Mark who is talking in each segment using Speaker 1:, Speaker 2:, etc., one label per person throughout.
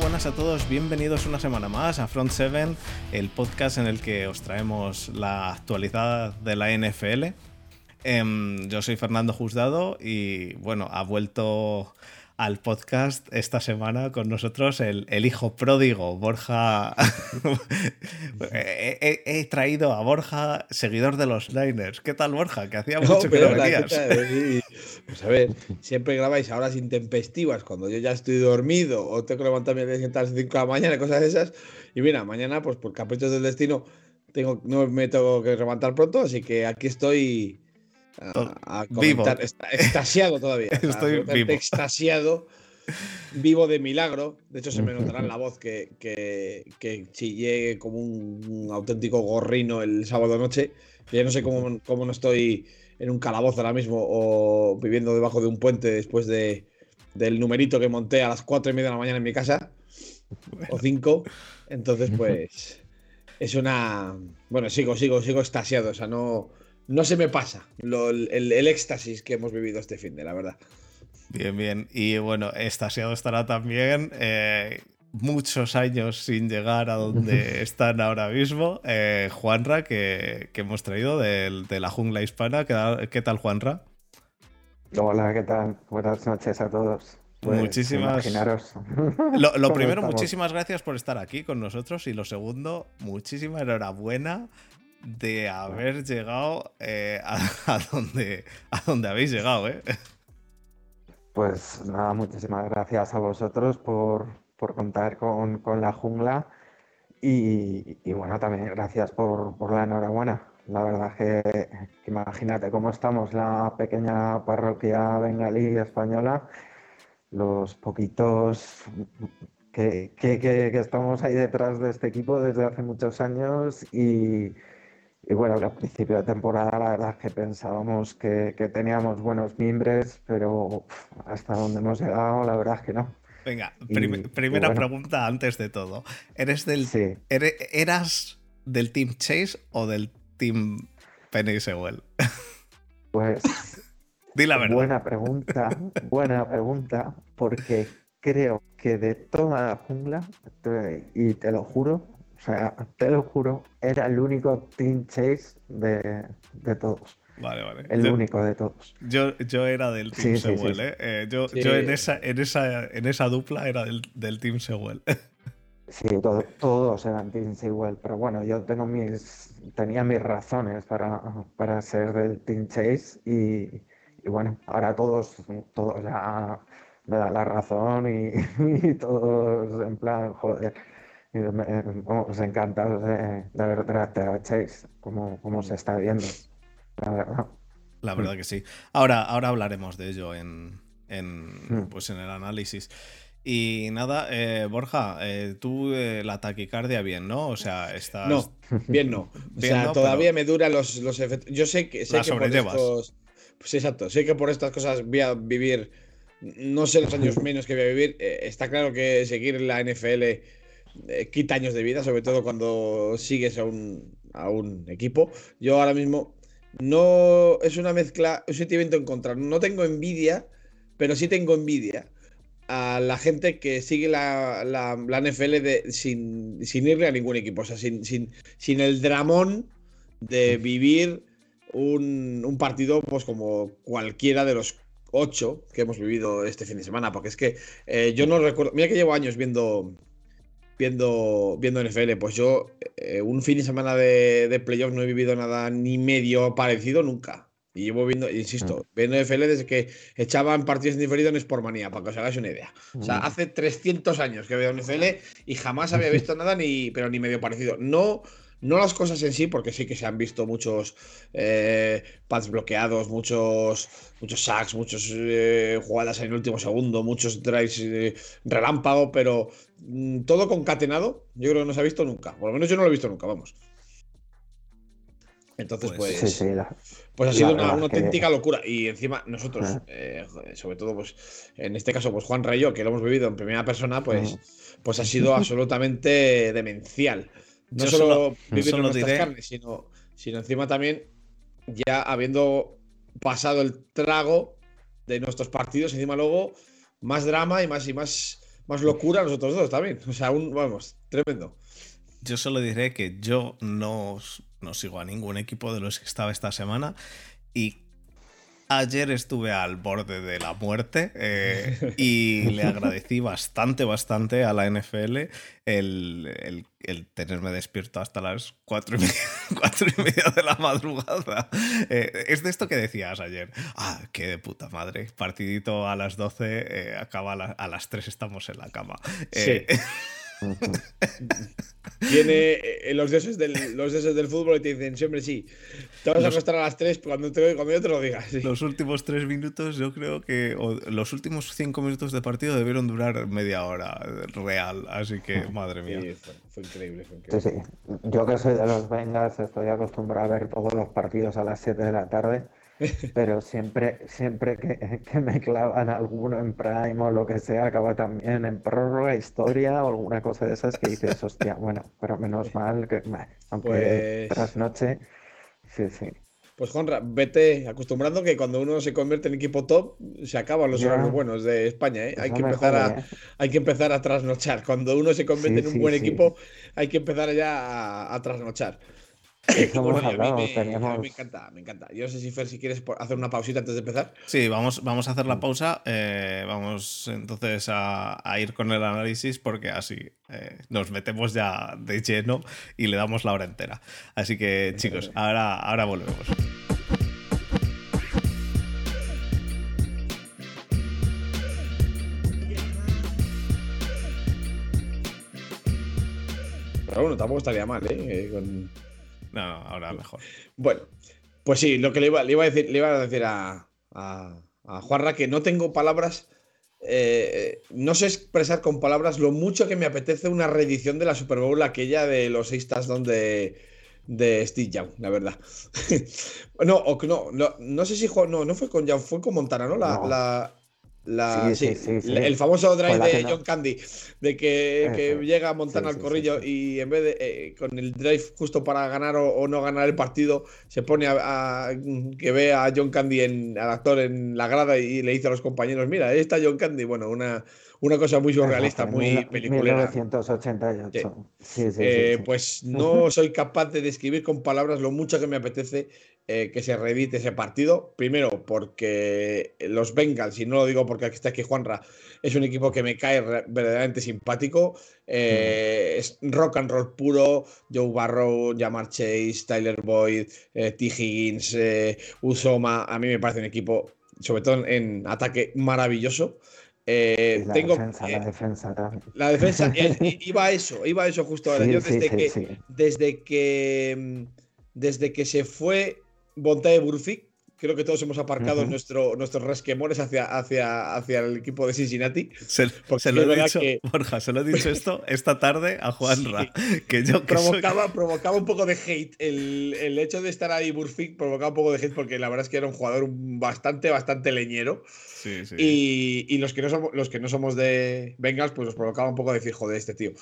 Speaker 1: Buenas a todos, bienvenidos una semana más a Front 7, el podcast en el que os traemos la actualidad de la NFL. Em, yo soy Fernando Juzgado y bueno, ha vuelto al podcast esta semana con nosotros el, hijo pródigo, Borja. he, traído a Borja, seguidor de los Niners. ¿Qué tal, Borja? Que hacía mucho que no venías.
Speaker 2: Pues a ver, siempre grabáis a horas intempestivas cuando yo ya estoy dormido o tengo que levantarme a las 5 de la mañana, cosas de esas. Y mira, mañana, pues por caprichos del destino, tengo, no me tengo que levantar pronto, así que aquí estoy a, comentar. extasiado todavía.
Speaker 1: Estoy vivo.
Speaker 2: Extasiado. Vivo de milagro. De hecho, se me notará en la voz que, que, que chillé como un, auténtico gorrino el sábado noche. Ya no sé cómo, cómo, no estoy en un calabozo ahora mismo o viviendo debajo de un puente después de, del numerito que monté a las cuatro y media de la mañana en mi casa. O cinco. Entonces, pues. Es una. Bueno, sigo, sigo, sigo extasiado. O sea, no no se me pasa el, éxtasis que hemos vivido este fin de, la verdad.
Speaker 1: Bien, bien. Y bueno, extasiado estará también eh, muchos años sin llegar a donde están ahora mismo. Eh, Juanra, que, hemos traído de, la jungla hispana. ¿Qué, tal, Juanra?
Speaker 3: Hola, ¿qué tal? Buenas noches a todos.
Speaker 1: Pues, muchísimas. Imaginaros. Lo, primero, muchísimas gracias por estar aquí con nosotros. Y lo segundo, muchísima enhorabuena de haber llegado eh, a, donde, a donde habéis llegado, ¿eh?
Speaker 3: Pues nada, muchísimas gracias a vosotros por, contar con, la jungla y, bueno, también gracias por, la enhorabuena. La verdad que, imagínate cómo estamos, la pequeña parroquia bengalí española, los poquitos que, que, estamos ahí detrás de este equipo desde hace muchos años y, y bueno, al principio de temporada la verdad que pensábamos que, teníamos buenos mimbres, pero hasta donde hemos llegado, la verdad que no.
Speaker 1: Venga, primera pregunta antes de todo. ¿Eres del, ¿Eras del Team Chase o del Team Penny Sewell?
Speaker 3: Pues.
Speaker 1: Di la verdad.
Speaker 3: Buena pregunta, buena pregunta, porque creo que de toda la jungla, y te lo juro, o sea, te lo juro, era el único Team Chase de, todos.
Speaker 1: Vale, vale.
Speaker 3: El único de todos.
Speaker 1: Yo, yo era del Team Sewell, ¿eh? ¿eh? yo, yo en, esa, en, esa, en esa dupla era del, del Team Sewell.
Speaker 3: sí, todos eran Team Sewell, pero bueno, yo tengo mis, tenía mis razones para, para ser del Team Chase y, y bueno, ahora todos, todos ya me dan la razón y, y todos en plan, joder Vamos encantados de, de ver a Chase, como, se está viendo, la verdad.
Speaker 1: La verdad que sí. Ahora, ahora hablaremos de ello en, hmm. pues en el análisis. Y nada, eh, Borja, eh, tú eh, la taquicardia bien, ¿no? O sea, estás...
Speaker 2: No, bien no. o sea, todavía me duran los, los efectos. Yo sé que, sé que por estos... Pues exacto, sé que por estas cosas voy a vivir, no sé los años menos que voy a vivir. está claro que seguir la NFL eh, quita años de vida, sobre todo cuando sigues a un, a un equipo. Yo ahora mismo no es una mezcla, un sentimiento en contra. No tengo envidia, pero sí tengo envidia a la gente que sigue la, la, NFL de, sin, sin, irle a ningún equipo, o sea, sin, sin, sin el dramón de vivir un, un, partido pues como cualquiera de los ocho que hemos vivido este fin de semana, porque es que eh, yo no recuerdo, mira que llevo años viendo viendo, viendo NFL. Pues yo, eh, un fin de semana de, de playoff no he vivido nada ni medio parecido nunca. Y llevo viendo, insisto, mm. viendo NFL desde que echaban partidos diferidos en manía para que os hagáis una idea. O sea, mm. hace 300 años que veo NFL y jamás había visto nada, ni, pero ni medio parecido. No no las cosas en sí, porque sí que se han visto muchos eh, pads bloqueados, muchos, muchos sacks, muchas eh, jugadas en el último segundo, muchos drives eh, relámpago, pero mm, todo concatenado, yo creo que no se ha visto nunca. Por lo menos yo no lo he visto nunca, vamos. Entonces, pues, pues, pues ha sido una, auténtica locura. Y encima, nosotros, sobre todo, pues, en este caso, pues Juan Rayo, que lo hemos vivido en primera persona, pues, pues ha sido absolutamente demencial. No solo, vivir en nuestras carnes, sino, sino encima también ya habiendo pasado el trago de nuestros partidos, encima luego más drama y más y más más locura nosotros dos también. O sea, un, vamos, tremendo.
Speaker 1: Yo solo diré que yo no, no sigo a ningún equipo de los que estaba esta semana y Ayer estuve al borde de la muerte eh, y le agradecí bastante, bastante a la NFL el, tenerme despierto hasta las cuatro y media, de la madrugada. Eh, es de esto que decías ayer. Ah, qué de puta madre. Partidito a las 12, eh, acaba a, las 3 estamos en la cama.
Speaker 2: sí. Viene eh, los dioses, del, los del fútbol y te dicen siempre sí. Te vas a acostar a las 3 cuando, te, cuando yo te lo diga.
Speaker 1: Los últimos 3 minutos, yo creo que. los últimos 5 minutos de partido debieron durar media hora real. Así que, madre mía.
Speaker 2: fue, increíble,
Speaker 3: Sí, sí. Yo que soy de los Vengas, estoy acostumbrado a ver todos los partidos a las 7 de la tarde. Pero siempre, siempre que, que, me clavan alguno en Prime o lo que sea, acaba también en prórroga, historia o alguna cosa de esas que dices, hostia, bueno, pero menos mal que, aunque pues... tras noche, sí, sí.
Speaker 2: Pues Juanra, vete acostumbrando que cuando uno se convierte en equipo top, se acaban los horarios buenos de España. ¿eh? Hay, que empezar a, ¿eh? hay que empezar a trasnochar. Cuando uno se convierte en un buen equipo, hay que empezar ya a, a trasnochar. Me, encanta, me encanta. Yo no sé si Fer, si quieres hacer una pausita antes de empezar.
Speaker 1: Sí, vamos, vamos a hacer la pausa. Eh, vamos entonces a, ir con el análisis porque así eh, nos metemos ya de lleno y le damos la hora entera. Así que, chicos, ahora, ahora volvemos.
Speaker 2: Pero bueno, tampoco estaría mal, ¿eh? Con
Speaker 1: no, ahora mejor.
Speaker 2: Bueno, pues sí, lo que le iba, le iba a decir, le iba a, decir a, a, Juanra que no tengo palabras. Eh, no sé expresar con palabras lo mucho que me apetece una reedición de la Super Bowl, aquella de los seis touchdowns de, de Steve Young, la verdad. no, o, no, no, no sé si no, no fue con Young, fue con Montana, ¿no? La, el famoso drive de John Candy, de que, llega a Montana al corrillo y en vez de eh, con el drive justo para ganar o, no ganar el partido, se pone a, que ve a John Candy, en, al actor en la grada y le dice a los compañeros: Mira, ahí está John Candy. Bueno, una, una cosa muy surrealista, muy peliculera.
Speaker 3: 1988.
Speaker 2: Eh, pues no soy capaz de describir con palabras lo mucho que me apetece eh, que se reedite ese partido. Primero, porque los Bengals, y no lo digo porque aquí está aquí Juanra, es un equipo que me cae verdaderamente simpático. Eh, es rock and roll puro. Joe Barrow, Jamar Chase, Tyler Boyd, T. Higgins, Usoma. A mí me parece un equipo, sobre todo en ataque, maravilloso.
Speaker 3: Eh, la tengo, defensa, la defensa también.
Speaker 2: La defensa, iba a eso, iba a eso justo ahora. Yo desde, que, desde que mm, desde que se fue Bontae Burfict, creo que todos hemos aparcado nuestro, nuestros resquemores hacia, hacia, hacia el equipo de Cincinnati.
Speaker 1: Se, lo he dicho, Borja, se lo he dicho esto esta tarde a Juanra. Que yo
Speaker 2: provocaba, provocaba un poco de hate. El, el, hecho de estar ahí Burfict provocaba un poco de hate porque la verdad es que era un jugador bastante, bastante leñero. Y, los, que no somos, los que no somos de Bengals, pues nos provocaba un poco decir, joder, este tío.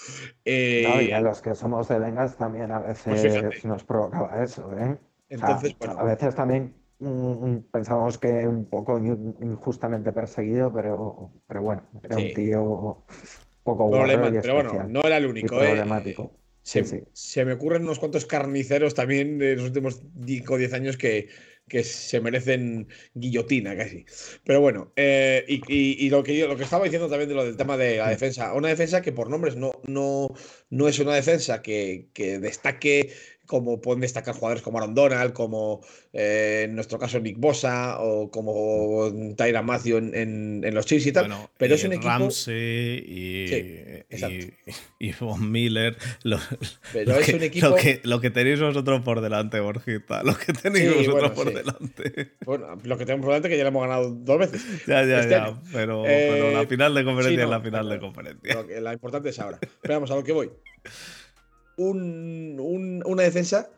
Speaker 3: Eh, y a los que somos de Bengals también a pues veces nos provocaba eso, ¿eh? Entonces, A veces también mm, mm, pensamos que un poco injustamente perseguido, pero, pero bueno, era un tío poco
Speaker 2: bueno. Pero bueno, no era el único, ¿eh? Problemático. Se, se, me ocurren unos cuantos carniceros también de los últimos 5 o 10 años que, que se merecen guillotina casi. Pero bueno, eh, y, lo, que lo que estaba diciendo también de lo del tema de la defensa, una defensa que por nombres no, no, no es una defensa que, que destaque como pueden destacar jugadores como Aaron Donald, como eh, en nuestro caso Nick Bosa o como Tyra Matthew en, en, los Chiefs y tal. pero es un equipo.
Speaker 1: Ramsey y, y, Von Miller. Lo,
Speaker 2: pero es
Speaker 1: que,
Speaker 2: un equipo.
Speaker 1: Lo que, lo que, tenéis vosotros por delante, Borjita. Lo que tenéis vosotros por delante.
Speaker 2: Bueno, lo que tenemos por delante que ya lo hemos ganado dos veces.
Speaker 1: Ya, ya, este ya. Pero, pero, la eh, final de conferencia es la final de conferencia.
Speaker 2: la importante es ahora. Pero vamos, a lo que voy una defensa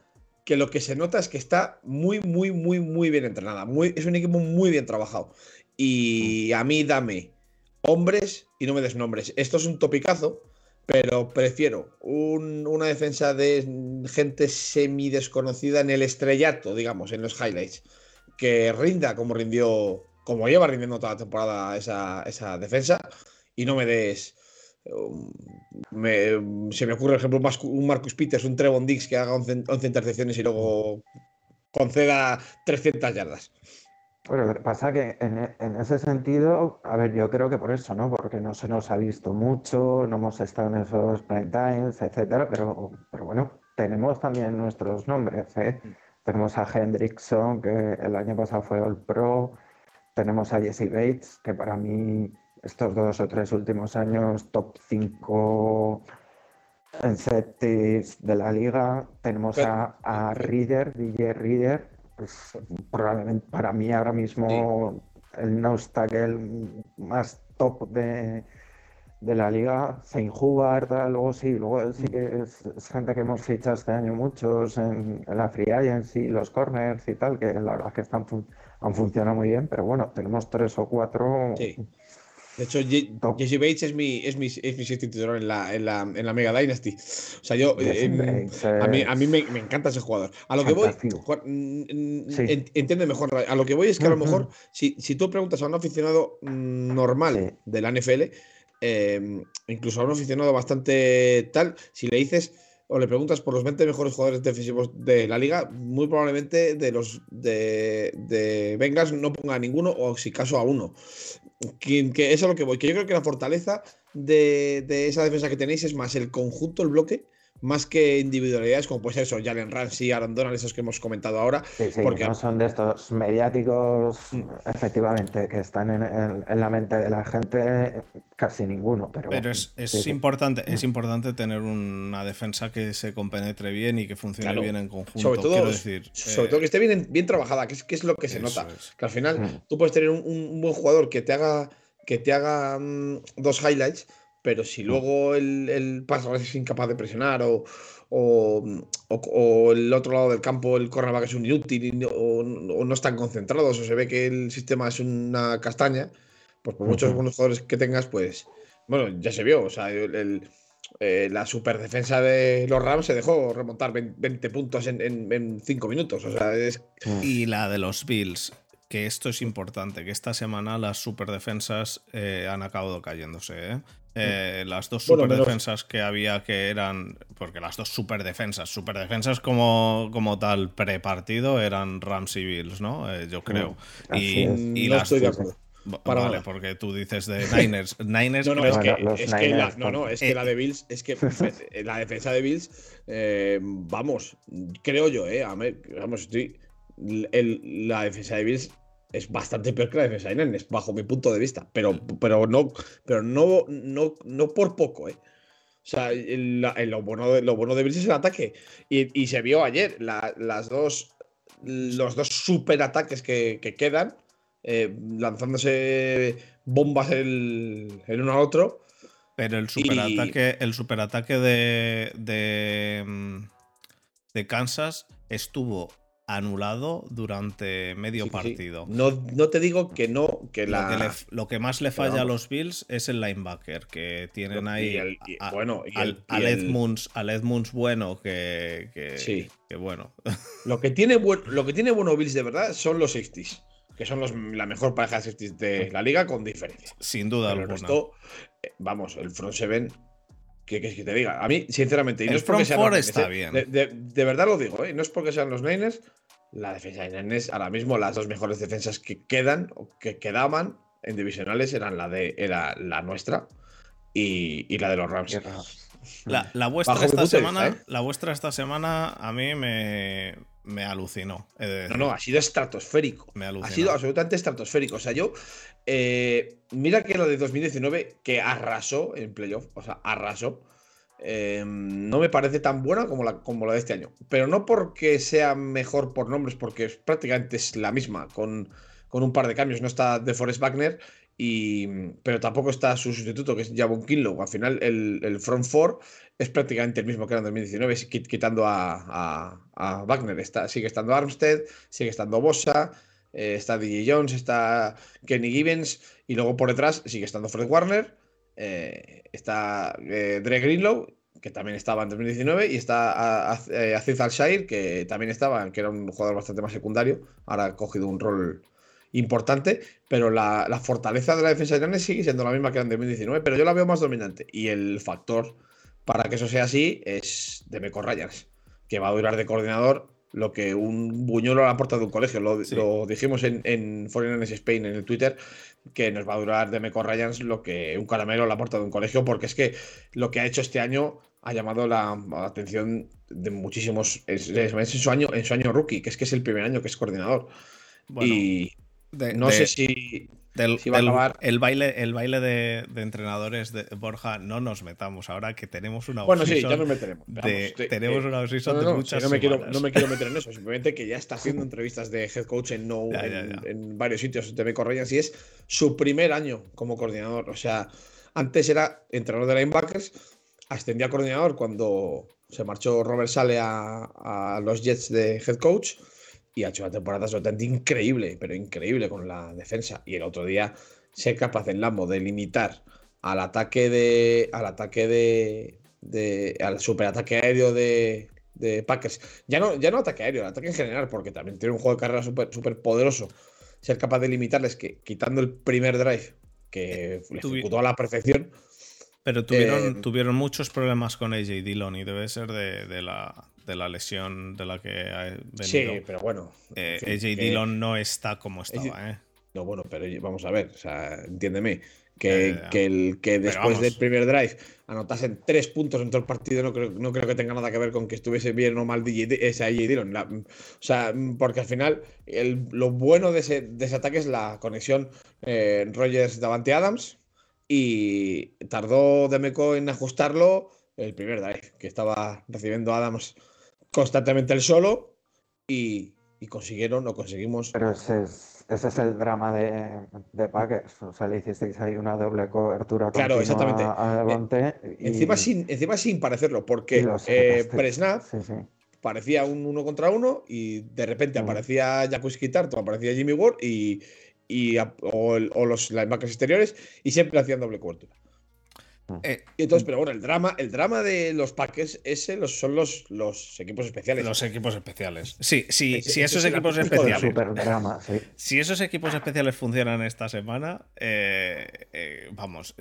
Speaker 2: que lo que se nota es que está muy, muy, muy, muy bien entrenada. Es un equipo muy bien trabajado. Y a mí dame hombres y no me des nombres. Esto es un topicazo, pero prefiero una defensa de gente semi desconocida en el estrellato, digamos, en los highlights, que rinda como rindió, como lleva rindiendo toda la temporada esa, esa defensa, y no me des um, se me ocurre, por ejemplo, un Marcus Peters, un Trevon Dix que haga 11, intercepciones y luego conceda 300 yardas.
Speaker 3: Bueno, lo que pasa que en, ese sentido, a ver, yo creo que por eso, ¿no? Porque no se nos ha visto mucho, no hemos estado en esos prime times, etcétera, pero, pero bueno, tenemos también nuestros nombres, ¿eh? Tenemos a Hendrickson, que el año pasado fue All Pro, tenemos a Jesse Bates, que para mí estos dos o tres últimos años, top 5 en setis de la liga. Tenemos a, a Reader, DJ Reader, pues, probablemente para mí ahora mismo el nose tackle más top de, de la liga, Saint Hubert, luego sí, luego sí que es, gente que hemos fichado este año muchos en, la Free Agency, los corners y tal, que la verdad es que están, han funcionado muy bien, pero bueno, tenemos tres o cuatro
Speaker 2: de hecho, Jesse Bates es mi, es mi, es mi titular en la, en, la, en la Mega Dynasty. O sea, yo. Em, a mí, a mí me, me, encanta ese jugador. A lo que voy. Entiende mejor. A lo que voy es que a lo mejor, si, si tú preguntas a un aficionado mm, normal de la NFL, em, incluso a un aficionado bastante tal, si le dices o le preguntas por los 20 mejores jugadores defensivos de la liga, muy probablemente de los de, de Bengals no ponga a ninguno o si caso a uno que, eso es lo que voy. Que yo creo que la fortaleza de, esa defensa que tenéis es más el conjunto, el bloque, más que individualidades como puede ser eso, Jalen Ramsey, Aaron Donald, esos que hemos comentado ahora.
Speaker 3: Sí, sí, porque no son de estos mediáticos, mm. efectivamente, que están en, la mente de la gente, casi ninguno. Pero,
Speaker 1: pero es, importante, es mm. importante tener una defensa que se compenetre bien y que funcione bien en conjunto.
Speaker 2: Sobre todo, decir, sobre todo que esté bien, bien trabajada, que es, que es lo que se nota. Que al final mm. tú puedes tener un, buen jugador que te haga, que te haga dos highlights pero si mm. luego el, el es incapaz de presionar o, o, el otro lado del campo el cornerback es un inútil o, no están concentrados o se ve que el sistema es una castaña, pues por muchos buenos jugadores que tengas, pues bueno, ya se vio, o sea, el, eh, la super defensa de los Rams se dejó remontar 20 puntos en 5 minutos, o sea, es...
Speaker 1: Y la de los Bills, que esto es importante, que esta semana las superdefensas eh, han acabado cayéndose. ¿eh? Eh, las dos superdefensas que había que eran. Porque las dos superdefensas, superdefensas como, como tal prepartido eran Rams y Bills, ¿no? Eh, yo creo. y,
Speaker 2: y no estoy de acuerdo.
Speaker 1: vale, porque tú dices de Niners. Niners
Speaker 2: no, no, es, que, es que, la, no, no, es que la de Bills, es que la defensa de Bills, eh, vamos, creo yo, eh, vamos, estoy, el, la defensa de Bills es bastante peor que la defensa de Niners, bajo mi punto de vista. Pero, pero, no, pero no, no, no por poco, ¿eh? O sea, lo, bueno de, lo bueno de Bills es el ataque. Y, se vio ayer las dos, los dos super ataques que, quedan, eh, lanzándose bombas el, el, uno al otro.
Speaker 1: Pero el superataque, el superataque de, de, mm, de Kansas estuvo anulado durante medio partido.
Speaker 2: No, no, te digo que no, que
Speaker 1: la... Lo que, más le falla a los Bills es el linebacker, que tienen ahí bueno, al, Edmunds, al Edmunds bueno, que, que, que bueno.
Speaker 2: Lo que, tiene lo que tiene bueno Bills de verdad son los 60 que son los, la mejor pareja de de la liga con diferencia.
Speaker 1: Sin duda
Speaker 2: alguna. Esto, eh, vamos, el front seven ¿Qué quieres que te diga? A mí, sinceramente, y no es porque sean
Speaker 1: está bien.
Speaker 2: De, verdad lo digo, ¿eh? no es porque sean los Niners. La defensa de Niners, ahora mismo, las dos mejores defensas que quedan o que quedaban en divisionales eran la de era la nuestra y, la de los Rams.
Speaker 1: La, vuestra esta semana, ¿eh? la vuestra esta semana a mí me, me alucinó.
Speaker 2: No, no, ha sido estratosférico. Me ha sido absolutamente estratosférico. O sea, yo. Eh, mira que lo de 2019, que arrasó en playoff, o sea, arrasó. Eh, no me parece tan buena como la, como la de este año. Pero no porque sea mejor por nombres, porque prácticamente es la misma, con, con un par de cambios. No está de Forest Wagner y, pero tampoco está su sustituto, que es Javon Kinlow. Al final, el, el front four es prácticamente el mismo que era en 2019, quitando a, Wagner. Está, sigue estando Armstead, sigue estando Bosa, eh, está DJ Jones, está Kenny Gibbons, y luego por detrás sigue estando Fred Warner, eh, está eh, Dre Greenlow, que también estaba en 2019, y está Aziz Al-Shair, que también estaba, que era un jugador bastante más secundario, ahora ha cogido un rol importante, pero la, fortaleza de la defensa de sigue siendo la misma que en 2019, pero yo la veo más dominante. Y el factor para que eso sea así es de Meco Ryans, que va a durar de coordinador lo que un buñuelo a la puerta de un colegio. Lo, dijimos en, en Foreigners Spain en el Twitter, que nos va a durar de Meco Ryans lo que un caramelo a la puerta de un colegio, porque es que lo que ha hecho este año ha llamado la, atención de muchísimos. Es, en, su año, en su año rookie, que es que es el primer año que es coordinador. y no sé si
Speaker 1: el baile, el baile de, entrenadores de Borja, no nos metamos ahora que tenemos una
Speaker 2: Bueno, sí, ya nos meteremos.
Speaker 1: tenemos una
Speaker 2: no, de muchas no me, quiero, no me quiero meter en eso, simplemente que ya está haciendo entrevistas de head coach en, no, en, varios sitios de Correas y es su primer año como coordinador. O sea, antes era entrenador de linebackers, ascendía a coordinador cuando se marchó Robert Sale a, a los Jets de head coach y ha hecho una temporada absolutamente increíble, pero increíble con la defensa. Y el otro día ser capaz en Lambo de limitar al ataque de. al ataque de. de al superataque aéreo de, de Packers. Ya no, ya no ataque aéreo, el ataque en general, porque también tiene un juego de carrera súper super poderoso. Ser capaz de limitarles que quitando el primer drive, que le ejecutó a la perfección.
Speaker 1: Pero tuvieron, eh, tuvieron muchos problemas con AJ Dillon y debe ser de la, de la lesión de la que ha venido.
Speaker 2: Sí, pero bueno.
Speaker 1: Eh, AJ Dillon no está como estaba, ¿eh?
Speaker 2: No, bueno, pero vamos a ver, o sea, entiéndeme. Que, el, que después del primer drive anotasen tres puntos en todo el partido no creo, no creo que tenga nada que ver con que estuviese bien o mal ese AJ Dillon. o sea, porque al final lo bueno de ese, de ese, ataque es la conexión eh, Rogers-Davante Adams y tardó Demeco en ajustarlo el primer drive, que estaba recibiendo Adams constantemente el solo y, consiguieron o conseguimos.
Speaker 3: Pero ese es, ese es el drama de, de Packers. O sea, le hicisteis ahí una doble cobertura.
Speaker 2: Claro, exactamente. Eh, encima, sin, encima sin parecerlo, porque eh, Presnap parecía un uno contra uno y de repente mm. aparecía Jakuski Tarto, aparecía Jimmy Ward y, y o, los linebackers exteriores y siempre hacían doble cobertura. Eh, entonces, pero bueno, el drama, el drama de los Packers, ese los, son los, los equipos especiales.
Speaker 1: Los equipos especiales. Sí, sí, si esos equipos especiales. Si esos equipos especiales funcionan esta semana, eh, eh, vamos,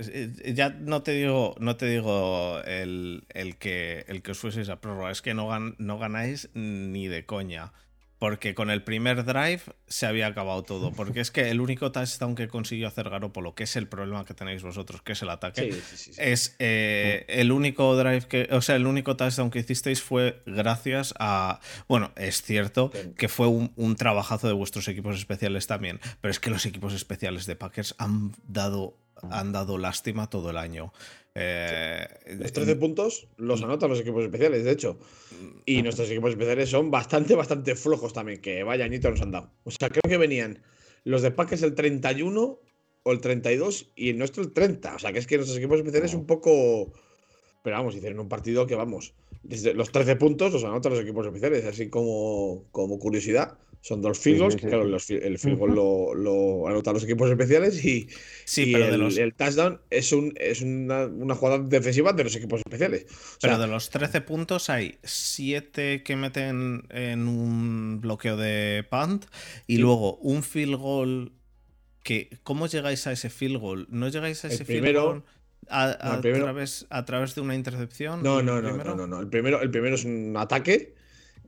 Speaker 1: ya no te digo, no te digo el, que, el que os fueseis a prórroga, es que no, no ganáis ni de coña. Porque con el primer drive se había acabado todo. Porque es que el único touchdown que consiguió hacer Garoppolo, que es el problema que tenéis vosotros, que es el ataque, es eh, el único drive que. O sea, el único touchdown que hicisteis fue gracias a. Bueno, es cierto que fue un, un, trabajazo de vuestros equipos especiales también. Pero es que los equipos especiales de Packers han dado, han dado lástima todo el año. Eh,
Speaker 2: los 13 puntos los anotan los equipos especiales, de hecho. Y nuestros equipos especiales son bastante, bastante flojos también, que vaya añito nos han dado. O sea, creo que venían los de Packers el 31 o el 32 y el nuestro el 30. O sea, que es que nuestros equipos especiales un poco... Pero vamos, hicieron un partido que vamos, desde los 13 puntos los anotan los equipos especiales, así como, como curiosidad. Son dos field goals, claro, el field goal lo, anotan los equipos especiales y, sí, pero el, el, touchdown es, un, es una, jugada defensiva de los equipos especiales.
Speaker 1: pero de los 13 puntos hay 7 que meten en un bloqueo de punt y luego un field goal que... ¿Cómo llegáis a ese field goal? ¿No llegáis a ese field goal? A, través, a través de una intercepción.
Speaker 2: No, no, no, no, no, El primero, el primero es un ataque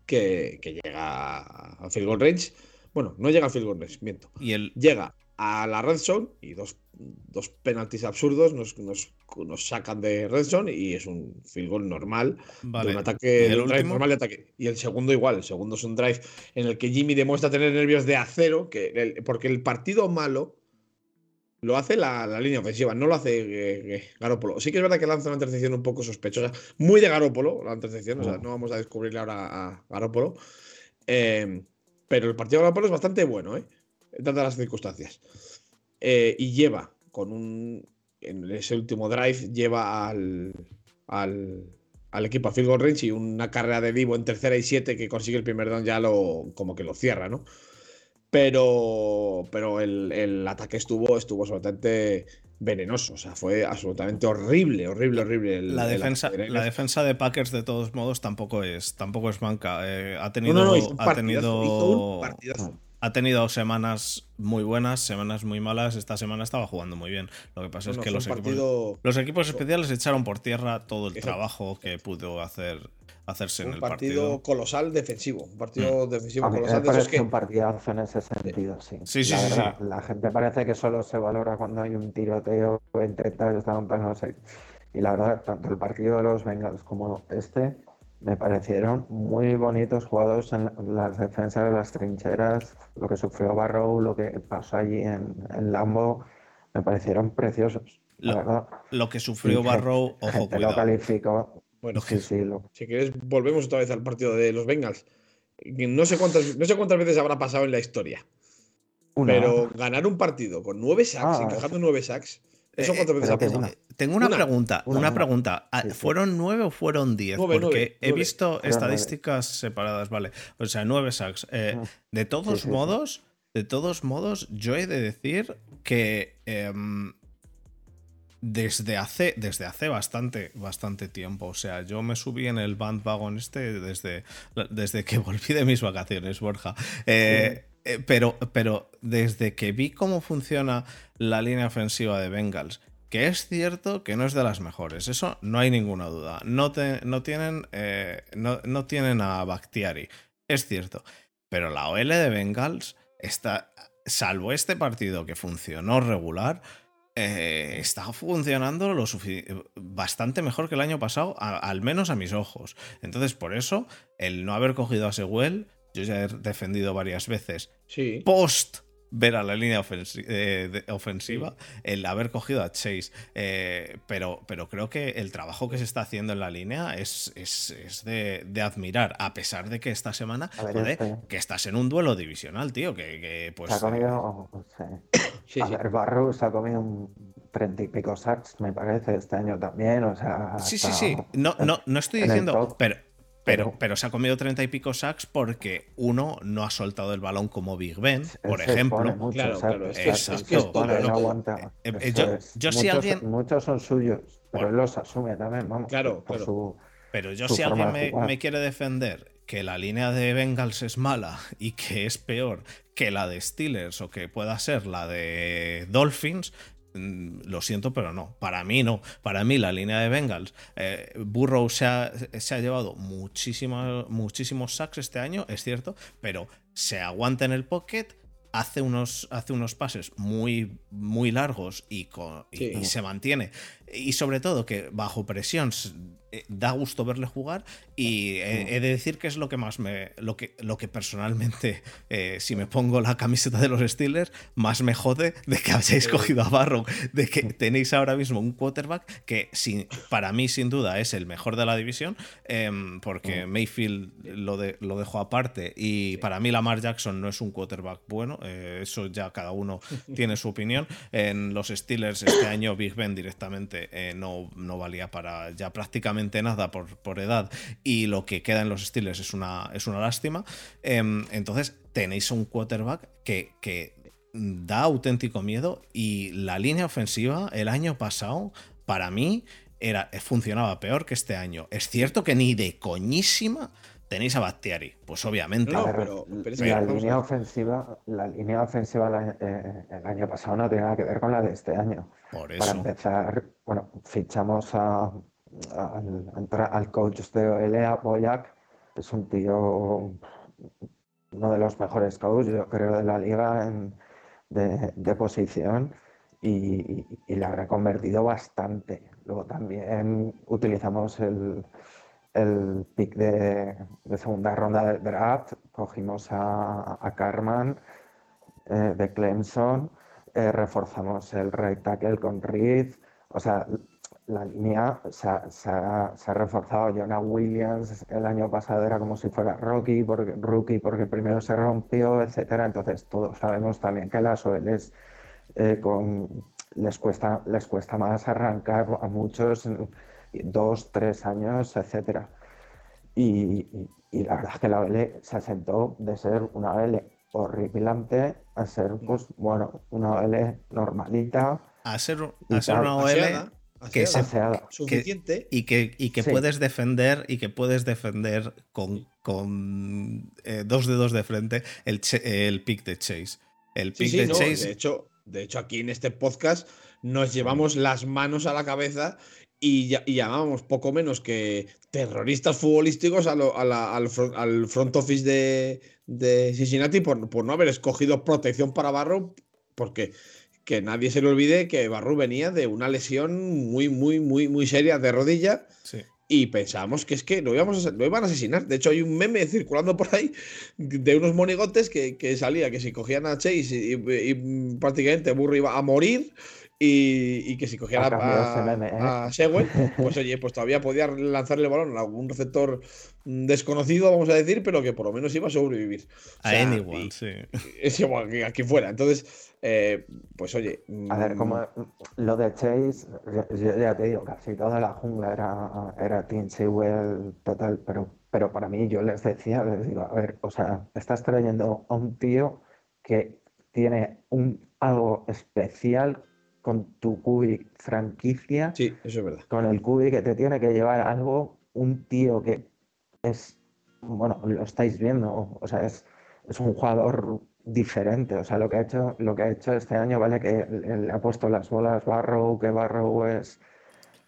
Speaker 2: que, llega a field goal range. Bueno, no llega a field goal range, miento.
Speaker 1: Y el...
Speaker 2: Llega a la red zone y dos, dos penaltis absurdos nos, nos, sacan de red zone y es un field goal normal de un ataque ¿El drive normal de ataque y el segundo igual el segundo es un drive en el que Jimmy demuestra tener nervios de acero que porque el partido malo lo hace la, línea ofensiva, no lo hace eh, eh, Garópolo. Sí que es verdad que lanza una intercepción un poco sospechosa, muy de Garópolo la intercepción, o sea, no vamos a descubrirle ahora a Garópolo. Em, pero el partido de Garópolo es bastante bueno, ¿eh? dadas las circunstancias. Eh, y lleva con un. En ese último drive, lleva al, al, al equipo a field goal range y una carrera de vivo en tercera y siete que consigue el primer down ya lo como que lo cierra, ¿no? Pero, pero el, ataque estuvo, estuvo absolutamente venenoso. O sea, fue absolutamente horrible, horrible, horrible.
Speaker 1: la, defensa, la defensa de Packers, de todos modos, tampoco es, tampoco es manca. Eh, ha tenido. ha tenido ha tenido semanas muy buenas, semanas muy malas. Esta semana estaba jugando muy bien. Lo que pasa es que los equipos, los equipos especiales echaron por tierra todo el trabajo que pudo hacer hacerse en el
Speaker 2: partido.
Speaker 1: partido
Speaker 2: colosal defensivo. Un partido
Speaker 3: mm.
Speaker 2: defensivo
Speaker 3: colosal. Me parece que... un partidazo en ese sentido, sí.
Speaker 1: Sí, sí,
Speaker 3: la,
Speaker 1: sí,
Speaker 3: la gente parece que solo se valora cuando hay un tiroteo entre tal, no sé. Y la verdad, tanto el partido de los Bengals como este me parecieron muy bonitos jugados en las defensas de las trincheras, lo que sufrió Barrow, lo que pasó allí en, en Lambo, me parecieron preciosos. La
Speaker 1: lo,
Speaker 3: verdad.
Speaker 1: lo que sufrió Barrow, ojo,
Speaker 3: gente
Speaker 1: cuidado.
Speaker 3: lo calificó
Speaker 2: Bueno,
Speaker 3: Sí, sí, lo-
Speaker 2: si quieres, volvemos otra vez al partido de los Bengals. No sé cuántas, no sé cuántas veces habrá pasado en la historia,
Speaker 3: una.
Speaker 2: pero ganar un partido con nueve sacks,
Speaker 3: Ah,
Speaker 2: encajando nueve sacks, ¿eso
Speaker 1: Eh,
Speaker 2: cuántas veces ha pasado?
Speaker 3: una.
Speaker 1: Tengo una,
Speaker 2: Una.
Speaker 1: pregunta,
Speaker 3: Una,
Speaker 1: pregunta. Ah,
Speaker 3: Sí.
Speaker 1: ¿Fueron nueve o fueron diez?
Speaker 2: Nueve,
Speaker 1: Porque
Speaker 2: nueve,
Speaker 1: he
Speaker 2: nueve.
Speaker 1: visto
Speaker 3: nueve.
Speaker 1: estadísticas separadas, vale. O sea, nueve sacks. Eh,
Speaker 3: Mm.
Speaker 1: de todos
Speaker 3: sí, sí.
Speaker 1: modos, de todos modos, yo he de decir que em, desde hace, desde hace bastante, bastante tiempo. O sea, yo me subí en el bandwagon este desde, desde que volví de mis vacaciones, Borja. Eh, eh, pero, pero desde que vi cómo funciona la línea ofensiva de Bengals, que es cierto que no es de las mejores, eso no hay ninguna duda. No, te- no, tienen, eh, no, no tienen a Bakhtiari, es cierto. Pero la OL de Bengals está, salvo este partido que funcionó regular, eh, está funcionando lo sufi- bastante mejor que el año pasado, al menos a mis ojos. Entonces, por eso, el no haber cogido a Sewell, yo ya he defendido varias veces,
Speaker 2: Sí.
Speaker 1: post ver a la línea ofensi- eh, de- ofensiva, el haber cogido a Chase. Eh, pero, pero creo que el trabajo que se está haciendo en la línea es, es, es de, de admirar, a pesar de que esta semana,
Speaker 3: A ver,
Speaker 1: joder,
Speaker 3: este-
Speaker 1: que estás en un duelo divisional, tío, que, que, pues...
Speaker 3: se ha comido, sí.
Speaker 2: Sí,
Speaker 3: a
Speaker 2: sí.
Speaker 3: ver, Barrow se ha comido un treinta y pico sacks, me parece, este año también, o sea...
Speaker 1: Sí, sí, sí. No, no, no estoy diciendo. Pero, pero,
Speaker 3: pero-
Speaker 1: se ha comido treinta y pico sacks porque uno no ha soltado el balón como Big Ben, por
Speaker 3: se
Speaker 1: ejemplo.
Speaker 3: mucho,
Speaker 2: Claro, claro,
Speaker 1: si
Speaker 3: muchos,
Speaker 1: alguien-
Speaker 3: muchos son suyos, pero
Speaker 1: Bueno.
Speaker 3: él los asume también, vamos.
Speaker 2: Claro,
Speaker 3: por
Speaker 2: claro.
Speaker 3: su-
Speaker 1: Pero yo,
Speaker 3: su
Speaker 1: si alguien me, me quiere defender que la línea de Bengals es mala y que es peor que la de Steelers o que pueda ser la de Dolphins, lo siento, pero no. Para mí no. Para mí la línea de Bengals, eh, Burrow se ha, se ha llevado muchísima- muchísimos sacks este año, es cierto, pero se aguanta en el pocket. Hace unos, hace unos pases muy, muy largos y, con- y-
Speaker 2: Sí.
Speaker 1: y se mantiene. Y sobre todo que bajo presión da gusto verle jugar y he, he de decir que es lo que más me lo que lo que personalmente eh, si me pongo la camiseta de los Steelers más me jode de que hayáis cogido a Barrow de que tenéis ahora mismo un quarterback que sin- para mí sin duda es el mejor de la división em, porque Mayfield lo, de, lo dejó aparte y para mí Lamar Jackson no es un quarterback bueno eh, eso ya cada uno tiene su opinión. En los Steelers este año Big Ben directamente eh, no, no valía para ya prácticamente nada por, por edad y lo que queda en los Steelers es una, es una lástima. Em, entonces tenéis un quarterback que, que da auténtico miedo y la línea ofensiva el año pasado para mí era, funcionaba peor que este año. Es cierto que ni de coñísima tenéis a Battiari, pues obviamente.
Speaker 2: No, pero- pero es
Speaker 3: la
Speaker 2: que,
Speaker 3: línea ofensiva, la línea ofensiva la- eh, el año pasado no tiene nada que ver con la de este año.
Speaker 1: Por
Speaker 3: Para empezar, bueno, fichamos a- al, al coach de OLA, Boyac, es un tío, uno de los mejores coaches, yo creo, de la liga en- de, de posición y, y la habrá convertido bastante. Luego también utilizamos el, el pick de, de segunda ronda del draft, cogimos a, a Carman eh, de Clemson, eh, reforzamos el right tackle con Reed, o sea, la línea se ha, se ha- se ha reforzado. Jonah Williams el año pasado era como si fuera rookie porque, rookie porque primero se rompió, etcétera. Entonces todos sabemos también que las OLs eh, con, les, cuesta, les cuesta más arrancar a muchos dos, tres años, etcétera. Y, y- y la verdad es que la OL se asentó de ser una OL horripilante a ser, pues, bueno, una OL normalita.
Speaker 1: A ser, a ser una OL Que suficiente. y que, y que puedes defender y que puedes defender con, con eh, dos dedos de frente el, el pick de Chase. El pick de Chase.
Speaker 2: De hecho, de hecho, aquí en este podcast nos llevamos las manos a la cabeza y, llamábamos poco menos que terroristas futbolísticos al, front, office de, de Cincinnati por, por, no haber escogido protección para Barrow, porque que nadie se le olvide que Barrow venía de una lesión muy, muy, muy, muy seria de rodilla. Y pensábamos que es que lo, íbamos a, lo iban a asesinar. De hecho, hay un meme circulando por ahí de unos monigotes que, que salía que si cogían a Chase y, y prácticamente Burro iba a morir y, que si cogiera a, a, ¿eh? pues oye, pues todavía podía lanzarle el balón a algún receptor desconocido, vamos a decir, pero que por lo menos iba a sobrevivir.
Speaker 1: a anyone, sí.
Speaker 2: Es igual que aquí fuera. Entonces, eh, pues oye.
Speaker 3: A ver, como mm, lo de Chase, ya te digo, casi toda la jungla era, era Team Sewell total, pero, pero para mí yo les decía, les digo, a ver, o sea, estás trayendo a un tío que tiene un algo especial con tu cubi franquicia.
Speaker 2: Sí, eso es verdad.
Speaker 3: Con el cubi que te tiene que llevar algo, un tío que es, bueno, lo estáis viendo, o sea, es, es un jugador diferente. O sea, lo que ha hecho, lo que ha hecho este año, vale, que le ha puesto las bolas Barrow, que Barrow es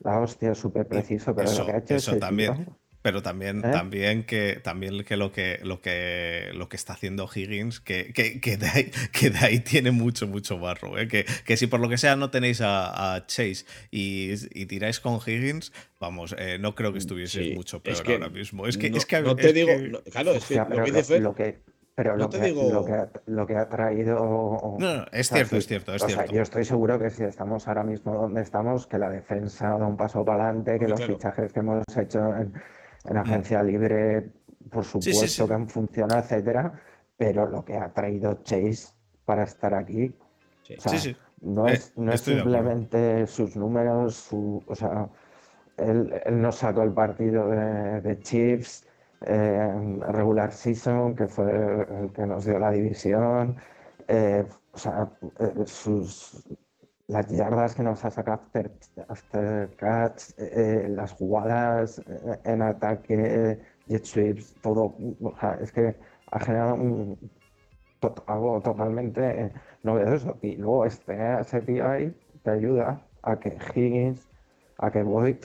Speaker 3: la hostia, súper preciso, pero lo que ha hecho
Speaker 1: eso también. Pero también, ¿Eh? también que también que lo que lo que lo que está haciendo Higgins, que, que, que, de, ahí, que de ahí tiene mucho, mucho barro. ¿eh? Que, que, si por lo que sea no tenéis a, Chase y, y, tiráis con Higgins, vamos, eh, no creo que mm, estuvieseis mucho peor ahora mismo. Es que,
Speaker 2: no,
Speaker 1: es que
Speaker 2: no te digo, claro, es que lo que dice
Speaker 3: lo que, pero lo, que, lo, que, ha, lo que ha traído.
Speaker 1: No, no es cierto, es cierto, es cierto.
Speaker 3: yo estoy seguro que si estamos ahora mismo donde estamos, que la defensa da un paso para adelante, que los fichajes que hemos hecho en, en mm. agencia libre, por supuesto que han funcionado, etcétera, pero lo que ha traído Chase para estar aquí, no eh, es, no es simplemente sus números, su, o sea, él, él, nos sacó el partido de, de Chiefs, eh, regular season, que fue el que nos dio la división, eh, o sea, eh, sus, las yardas que nos ha sacado after, after catch, eh, las jugadas eh, en ataque, jet sweeps, todo, o sea, es que ha generado un, algo totalmente novedoso. Y luego este SPI te ayuda a que Higgins, a que Boyd,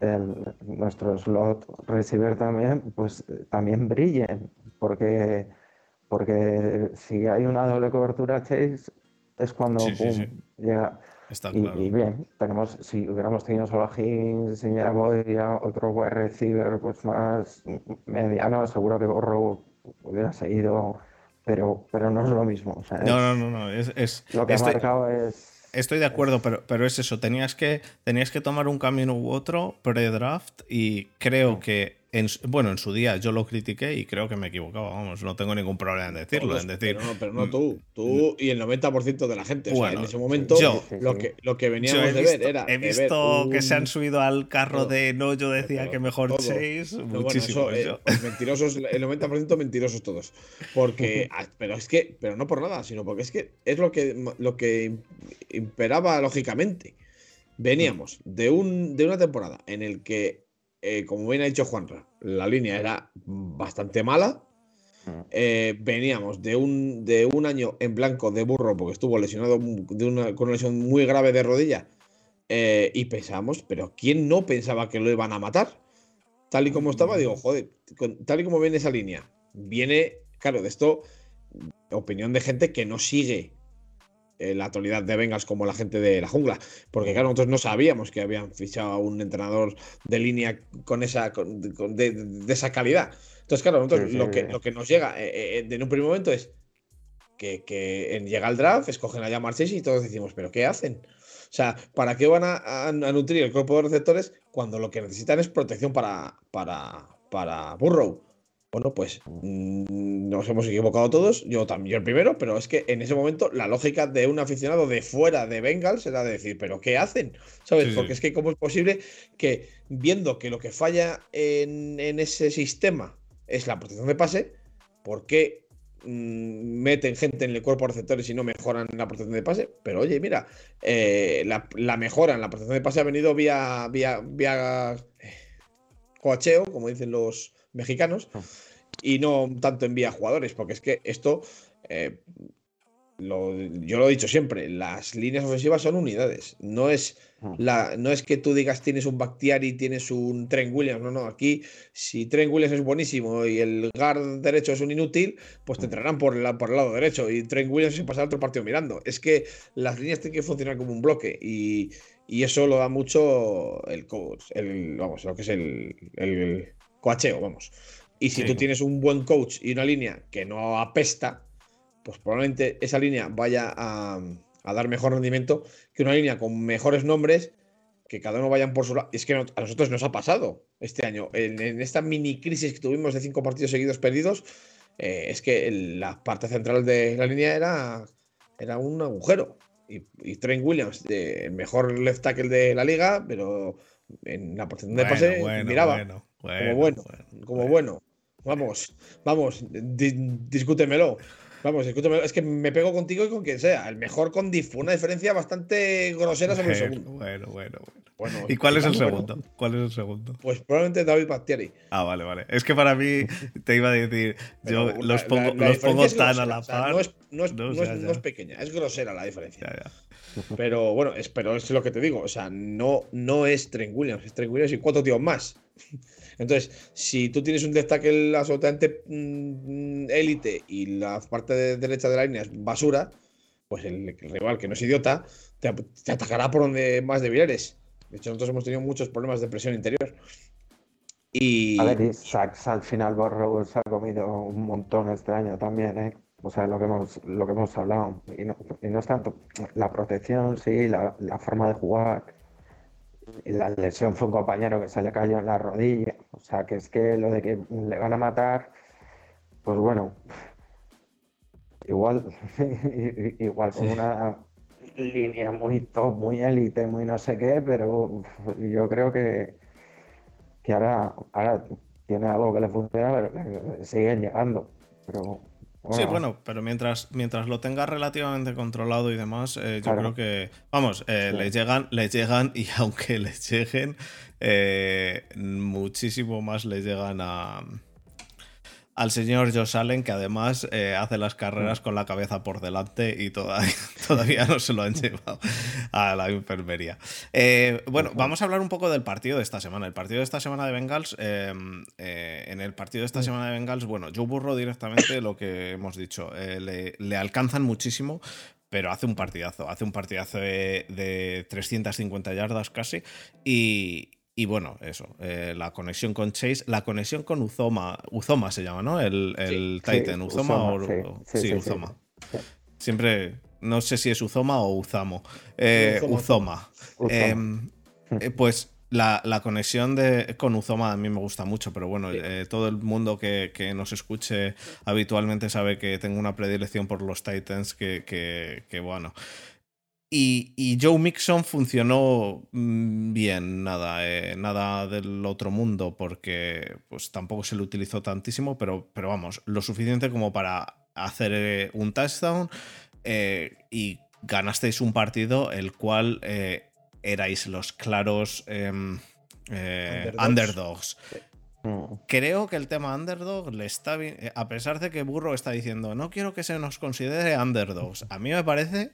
Speaker 3: el, nuestro slot receiver también, pues también brillen, porque, porque si hay una doble cobertura Chase, es cuando llega. y, bien, tenemos, si hubiéramos tenido solo a Higgins, y otro wide receiver pues más mediano, seguro que Borro hubiera seguido, pero, pero no es lo mismo.
Speaker 1: no, no, no, no, es,
Speaker 3: lo que ha marcado es
Speaker 1: Estoy de acuerdo, pero, pero es eso. Tenías que, tenías que tomar un camino u otro pre-draft y creo mm. Bueno, en su día yo lo critiqué y creo que me equivocaba, vamos, no tengo ningún problema en decirlo. en decir,
Speaker 2: pero, no, pero no tú, tú y el 90% de la gente. en ese momento yo, lo, que, lo que veníamos de ver era.
Speaker 1: He visto que se han subido al carro de no, yo decía que mejor Chase. muchísimo.
Speaker 2: Eh, mentirosos, el 90% mentirosos todos. Porque, pero es que, pero no por nada, sino porque es que es lo que, lo que imperaba lógicamente. Veníamos de, un, de una temporada en el que eh, como bien ha dicho Juanra, la línea era bastante mala. Mm. Eh, veníamos de un, de un año en blanco de burro porque estuvo lesionado de una, con una lesión muy grave de rodilla. Eh, y pensamos, pero ¿quién no pensaba que lo iban a matar? Tal y como estaba, digo, joder, tal y como viene esa línea, viene, claro, de esto, opinión de gente que no sigue eh, la actualidad de Bengals como la gente de la jungla. Porque claro, nosotros no sabíamos que habían fichado a un entrenador de línea con esa, de, esa calidad. Entonces, claro, nosotros lo, que, lo que nos llega eh, eh, en un primer momento es que, que llega el draft, escogen a llamar Chase y todos decimos, ¿pero qué hacen? O sea, ¿para qué van a, nutrir el cuerpo de receptores cuando lo que necesitan es protección para, para, para Burrow? Bueno, pues mm, nos hemos equivocado todos, yo también, el primero, pero es que en ese momento la lógica de un aficionado de fuera de Bengals era decir, ¿pero qué hacen? ¿Sabes? Porque es que, ¿cómo es posible que viendo que lo que falla en, ese sistema es la protección de pase, ¿por qué mm, meten gente en el cuerpo de receptores y no mejoran la protección de pase. Pero oye, mira, eh, la, mejora en la protección de pase ha venido vía, vía, vía eh, coacheo, como dicen los mexicanos, ah. y no tanto en vía jugadores, porque es que esto eh, yo lo he dicho siempre, las líneas ofensivas son unidades. No es, mm. la, no es que tú digas tienes un Bactiari y tienes un Trent Williams. No, no. Aquí, si Trent Williams es buenísimo y el guard derecho es un inútil, pues te entrarán por, la, por el lado derecho y Trent Williams se pasará otro partido mirando. Es que las líneas tienen que funcionar como un bloque y, eso lo da mucho el coach, el, vamos, lo que es el, el coacheo, vamos. Y si tú tienes un buen coach y una línea que no apesta, pues probablemente esa línea vaya a, dar mejor rendimiento que una línea con mejores nombres que cada uno vayan por su lado. Es que a nosotros nos ha pasado este año. En, esta mini crisis que tuvimos de cinco partidos seguidos perdidos, eh, es que la parte central de la línea era, era un agujero. Y, y Trent Williams, el mejor left tackle de la liga, pero en la porcentaje de pase miraba como bueno, como bueno. Vamos, vamos, discútemelo. Vamos, escúchame, es que me pego contigo y con quien sea. El mejor con Diff, una diferencia bastante grosera sobre el segundo.
Speaker 1: Bueno, bueno, bueno. ¿Y cuál es el segundo? ¿Cuál es el segundo?
Speaker 2: Pues probablemente David Battieri.
Speaker 1: Ah, vale, vale. Es que para mí te iba a decir, yo los pongo, los pongo tan a la par.
Speaker 2: no, es, no, es, no, es, pequeña, es grosera la diferencia. Pero bueno, es, pero es lo que te digo. O sea, no, no es Trent Williams, es Trent Williams y cuatro tíos más. Entonces, si tú tienes un deck tackle absolutamente mm, élite y la parte derecha de la línea es basura, pues el, rival que no es idiota te, atacará por donde más débil eres. De hecho, nosotros hemos tenido muchos problemas de presión interior. Y...
Speaker 3: A ver, Sachs al final Borro se ha comido un montón este año también, ¿eh? O sea, lo que hemos, lo que hemos hablado. Y no, y no es tanto la protección, sí, la forma de jugar la lesión fue un compañero que se le cayó en la rodilla. O sea, que es que lo de que le van a matar, pues bueno, igual, igual con una línea muy top, muy élite, muy no sé qué, pero yo creo que, que ahora, ahora tiene algo que le funciona, pero siguen llegando. Pero
Speaker 1: Sí, bueno, pero mientras, mientras lo tenga relativamente controlado y demás, eh, yo creo que, vamos, eh, les llegan, les llegan y aunque les lleguen, eh, muchísimo más les llegan a, al señor Josh Allen, que además eh, hace las carreras mm. con la cabeza por delante y todavía, todavía no se lo han llevado a la enfermería. Eh, bueno, vamos a hablar un poco del partido de esta semana. El partido de esta semana de Bengals, eh, en el partido de esta mm. semana de Bengals, bueno, Joe Burrow directamente, lo que hemos dicho, le, le alcanzan muchísimo, pero hace un partidazo, hace un partidazo de, de 350 yardas casi y, y bueno, eso, eh, la conexión con Chase, la conexión con Uzoma, Uzoma se llama, ¿no? El, el Titan, Uzoma, o... Sí, Uzoma. Siempre, no sé si es Uzoma o Uzamo. Eh, Uzoma. Em, eh, pues la, conexión de, con Uzoma a mí me gusta mucho, pero bueno, todo el mundo que, nos escuche habitualmente sabe que tengo una predilección por los Titans que, que bueno. Y, Joe Mixon funcionó mm, bien, nada, eh, nada del otro mundo, porque pues tampoco se lo utilizó tantísimo, pero, pero vamos, lo suficiente como para hacer eh, un touchdown eh, y ganasteis un partido el cual erais los claros em, underdogs. Mm. Creo que el tema underdog le está bien. A pesar de que Burro está diciendo, no quiero que se nos considere underdogs. A mí me parece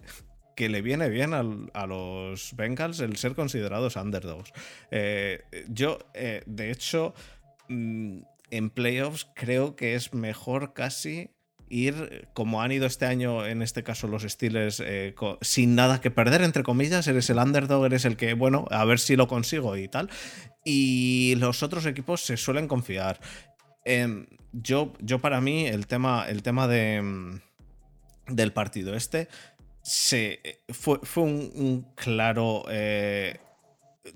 Speaker 1: que le viene bien a los Bengals el ser considerados underdogs. Eh, yo, eh, de hecho, mm, en playoffs creo que es mejor casi ir como han ido este año, en este caso los Steelers, eh, sin nada que perder, entre comillas, eres el underdog, eres el que, bueno, a ver si lo consigo y tal. Y los otros equipos se suelen confiar. Em, yo, yo para mí, el tema, el tema de, mm, del partido este se, eh, fue, fue un, claro eh,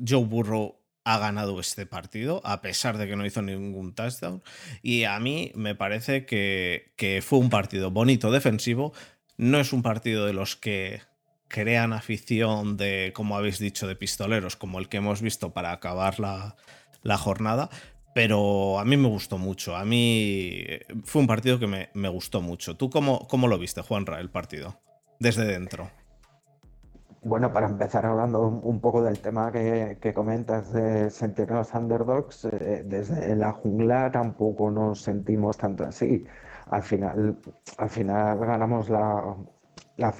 Speaker 1: Joe Burrow ha ganado este partido, a pesar de que no hizo ningún touchdown. Y a mí me parece que, que, fue un partido bonito defensivo. No es un partido de los que crean afición de, como habéis dicho, de pistoleros, como el que hemos visto para acabar la, la jornada. pero a mí me gustó mucho. A mí fue un partido que me, gustó mucho. ¿Tú cómo, cómo lo viste, Juanra, el partido? Desde dentro.
Speaker 3: Bueno, para empezar hablando un poco del tema que, comentas de sentirnos underdogs, eh, desde la jungla tampoco nos sentimos tanto así. Al final, al final ganamos la, la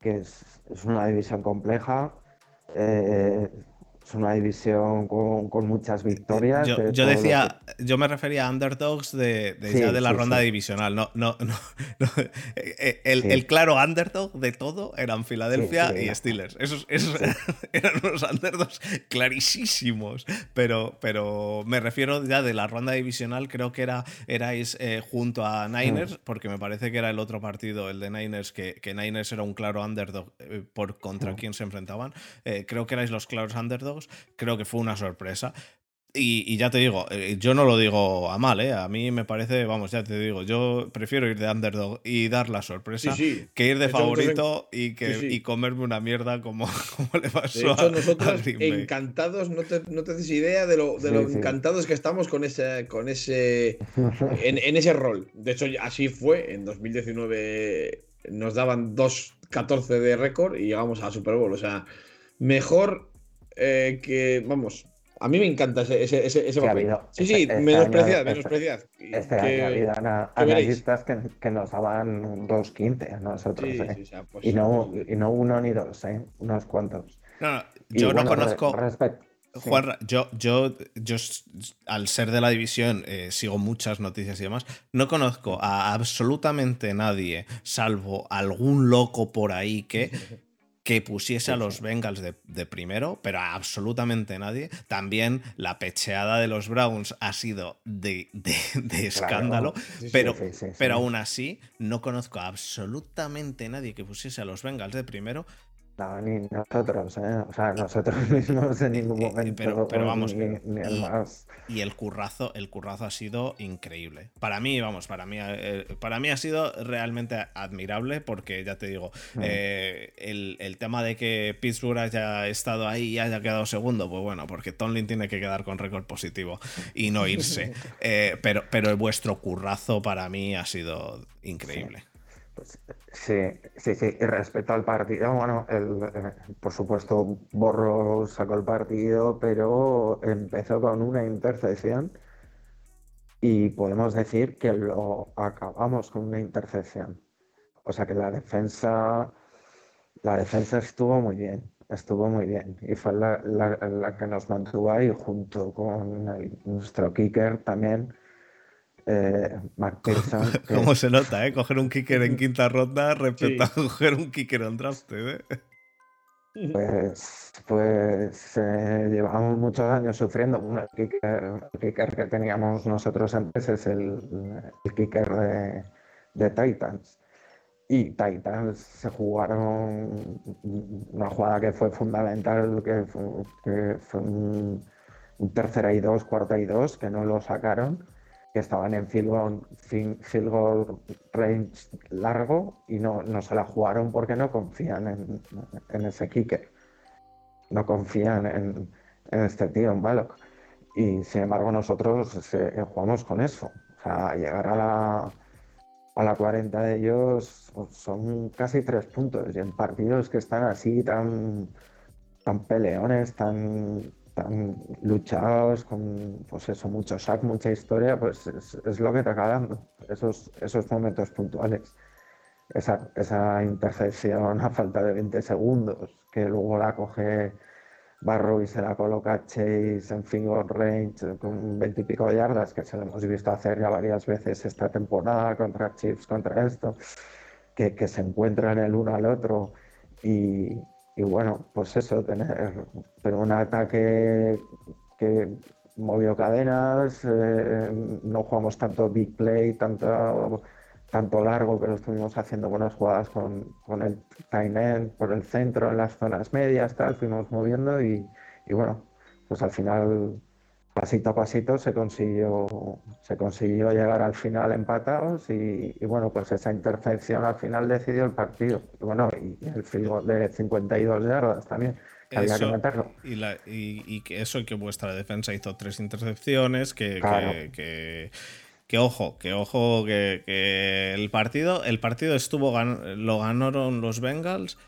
Speaker 3: que es, es, una división compleja. Eh, es una división con, muchas victorias.
Speaker 1: Yo, decía, yo me refería a underdogs de, ya de la ronda divisional. No, no, no, eh, El, claro underdog de todo eran Filadelfia y Steelers. Esos, eran unos underdogs clarísimos. Pero, pero me refiero ya de la ronda divisional, creo que era, erais eh, junto a Niners, hmm. porque me parece que era el otro partido, el de Niners, que, que Niners era un claro underdog eh, por contra hmm. quien se enfrentaban. creo que erais los claros underdogs creo que fue una sorpresa. Y, ya te digo, eh, yo no lo digo a mal, ¿eh? A mí me parece, vamos, ya te digo, yo prefiero ir de underdog y dar la sorpresa que ir de favorito y, que, y comerme una mierda como, como le pasó
Speaker 2: a, nosotros encantados, no te, no te haces idea de lo, de lo encantados que estamos con ese, con ese en, ese rol. De hecho, así fue. En 2019 nos daban 2-14 de récord y llegamos a Super Bowl. O sea, mejor eh, que, vamos, a mí me encanta ese, ese, ese, papel. sí, sí, este menospreciad, menospreciad.
Speaker 3: Este que, año analistas que, que, nos daban 2.15 a nosotros. ¿eh? pues y, no, y no uno ni dos, ¿eh? unos cuantos.
Speaker 1: No, no yo no conozco. Juan, yo, yo, yo, al ser de la división, eh, sigo muchas noticias y demás. No conozco a absolutamente nadie, salvo algún loco por ahí que que pusiese a los Bengals de, primero, pero absolutamente nadie. También la pecheada de los Browns ha sido de, escándalo, pero, pero aún así no conozco a absolutamente nadie que pusiese a los Bengals de primero
Speaker 3: no, ni nosotros, ¿eh? O sea, nosotros mismos en ningún eh, momento.
Speaker 1: Pero, vamos, ni, el más. Y el currazo, el currazo ha sido increíble. Para mí, vamos, para mí, eh, para mí ha sido realmente admirable porque, ya te digo, mm. el, tema de que Pittsburgh haya estado ahí y haya quedado segundo, pues bueno, porque Tomlin tiene que quedar con récord positivo y no irse. pero, pero vuestro currazo para mí ha sido increíble.
Speaker 3: Pues, sí, sí, sí. Y respecto al partido, bueno, eh, por supuesto, Borro sacó el partido, pero empezó con una intercepción y podemos decir que lo acabamos con una intercepción. O sea que la defensa, la defensa estuvo muy bien, estuvo muy bien. Y fue la, que nos mantuvo ahí junto con nuestro kicker también eh,
Speaker 1: ¿Cómo se nota, eh? Coger un kicker en quinta ronda respecto a coger un kicker en draft, eh.
Speaker 3: Pues, pues eh, llevamos muchos años sufriendo. el, kicker, que teníamos nosotros antes es el, kicker de, de, Titans. Y Titans se jugaron una jugada que fue fundamental, que fue, que fue un, un tercera y dos, cuarta y dos, que no lo sacaron que estaban en field goal, range largo y no, no, se la jugaron porque no confían en, ese kicker. No confían en, este tío, en Balok. Y sin embargo nosotros eh, jugamos con eso. Llegar a la, a la 40 de ellos son casi tres puntos. Y en partidos que están así tan, tan peleones, tan tan luchados, con pues eso, mucho sac, mucha historia, pues es, lo que te acaba dando, esos, esos momentos puntuales. Esa, esa intercepción a falta de 20 segundos, que luego la coge Barro y se la coloca Chase en finger range con 20 y pico yardas, que se lo hemos visto hacer ya varias veces esta temporada contra Chiefs, contra esto, que, que se encuentran el uno al otro y, y bueno, pues eso, tener pero un ataque que movió cadenas, eh, no jugamos tanto big play, tanto, tanto largo, pero estuvimos haciendo buenas jugadas con, con el tight end por el centro, en las zonas medias, tal, fuimos moviendo y, y bueno, pues al final pasito a pasito se consiguió, se consiguió llegar al final empatados y, bueno, pues esa intercepción al final decidió el partido. Y bueno, y el field de 52 yardas también,
Speaker 1: Y, que eso, y que vuestra defensa hizo tres intercepciones, que, que, ojo, que ojo, que, el partido, el partido estuvo lo ganaron los Bengals.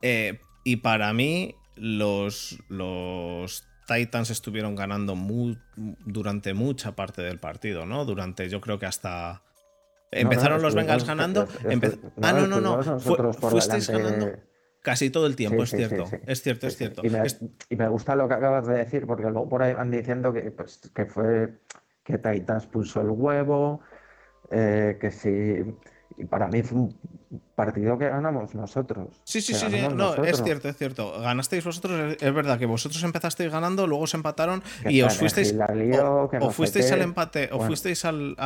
Speaker 1: Eh, y para mí, los, los Titans estuvieron ganando durante mucha parte del partido, ¿no? Durante, yo creo que hasta. Empezaron los Bengals ganando. ah, no, no, no. fuisteis ganando casi todo el tiempo, es, cierto. es cierto. Es cierto,
Speaker 3: y me, gusta lo que acabas de decir, porque luego por ahí van diciendo que, pues, que fue que Titans puso el huevo, eh, que si y para mí fue un partido que ganamos nosotros.
Speaker 1: Sí, sí, sí, no, es cierto, es cierto. Ganasteis vosotros, es verdad que vosotros empezasteis ganando, luego se empataron y os fuisteis. o, fuisteis al empate, o fuisteis al,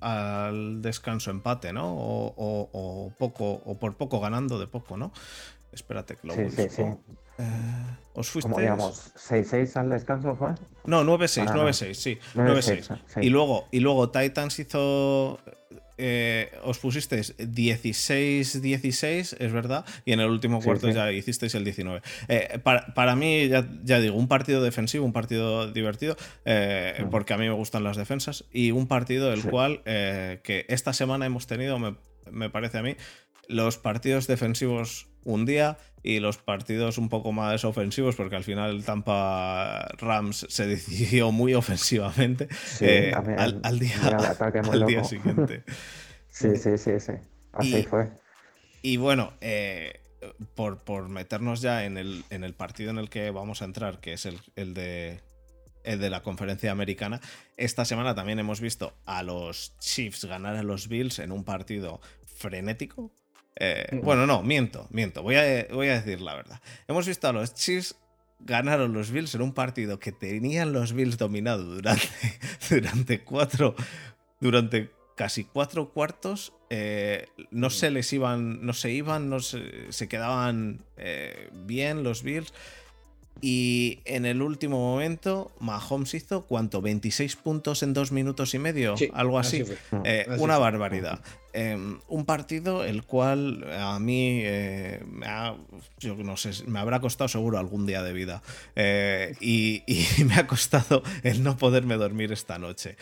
Speaker 1: al, descanso empate, ¿no? O, poco, o por poco ganando de poco, ¿no? Espérate que lo sí, Sí, sí. Eh, ¿Os fuisteis? Como
Speaker 3: digamos, 6-6 al descanso fue.
Speaker 1: No, 9-6, 9-6, sí. 9-6. Y luego, y luego Titans hizo eh, os pusisteis 16-16, es verdad, y en el último cuarto ya hicisteis el 19. Eh, para, mí, ya, digo, un partido defensivo, un partido divertido, eh, porque a mí me gustan las defensas, y un partido el cual que esta semana hemos tenido, me, me parece a mí, los partidos defensivos un día y los partidos un poco más ofensivos, porque al final el Tampa Rams se decidió muy ofensivamente eh, al, día, al día siguiente.
Speaker 3: sí, sí, sí, sí. Así fue.
Speaker 1: Y bueno, eh, por, por, meternos ya en el, en el, partido en el que vamos a entrar, que es el, el de el de la conferencia americana. Esta semana también hemos visto a los Chiefs ganar a los Bills en un partido frenético, eh, bueno, no, miento, miento. Voy a, voy a decir la verdad. Hemos visto a los Chiefs ganaron los Bills en un partido que tenían los Bills dominado durante, durante cuatro. Durante casi cuatro cuartos. Eh, no se les iban. No se iban. No se, se quedaban eh, bien los Bills. Y en el último momento, Mahomes hizo cuánto, 26 puntos en dos minutos y medio, algo así. Eh, una barbaridad. Em, un partido el cual a mí eh, me yo no sé, me habrá costado seguro algún día de vida. Eh, y, me ha costado el no poderme dormir esta noche.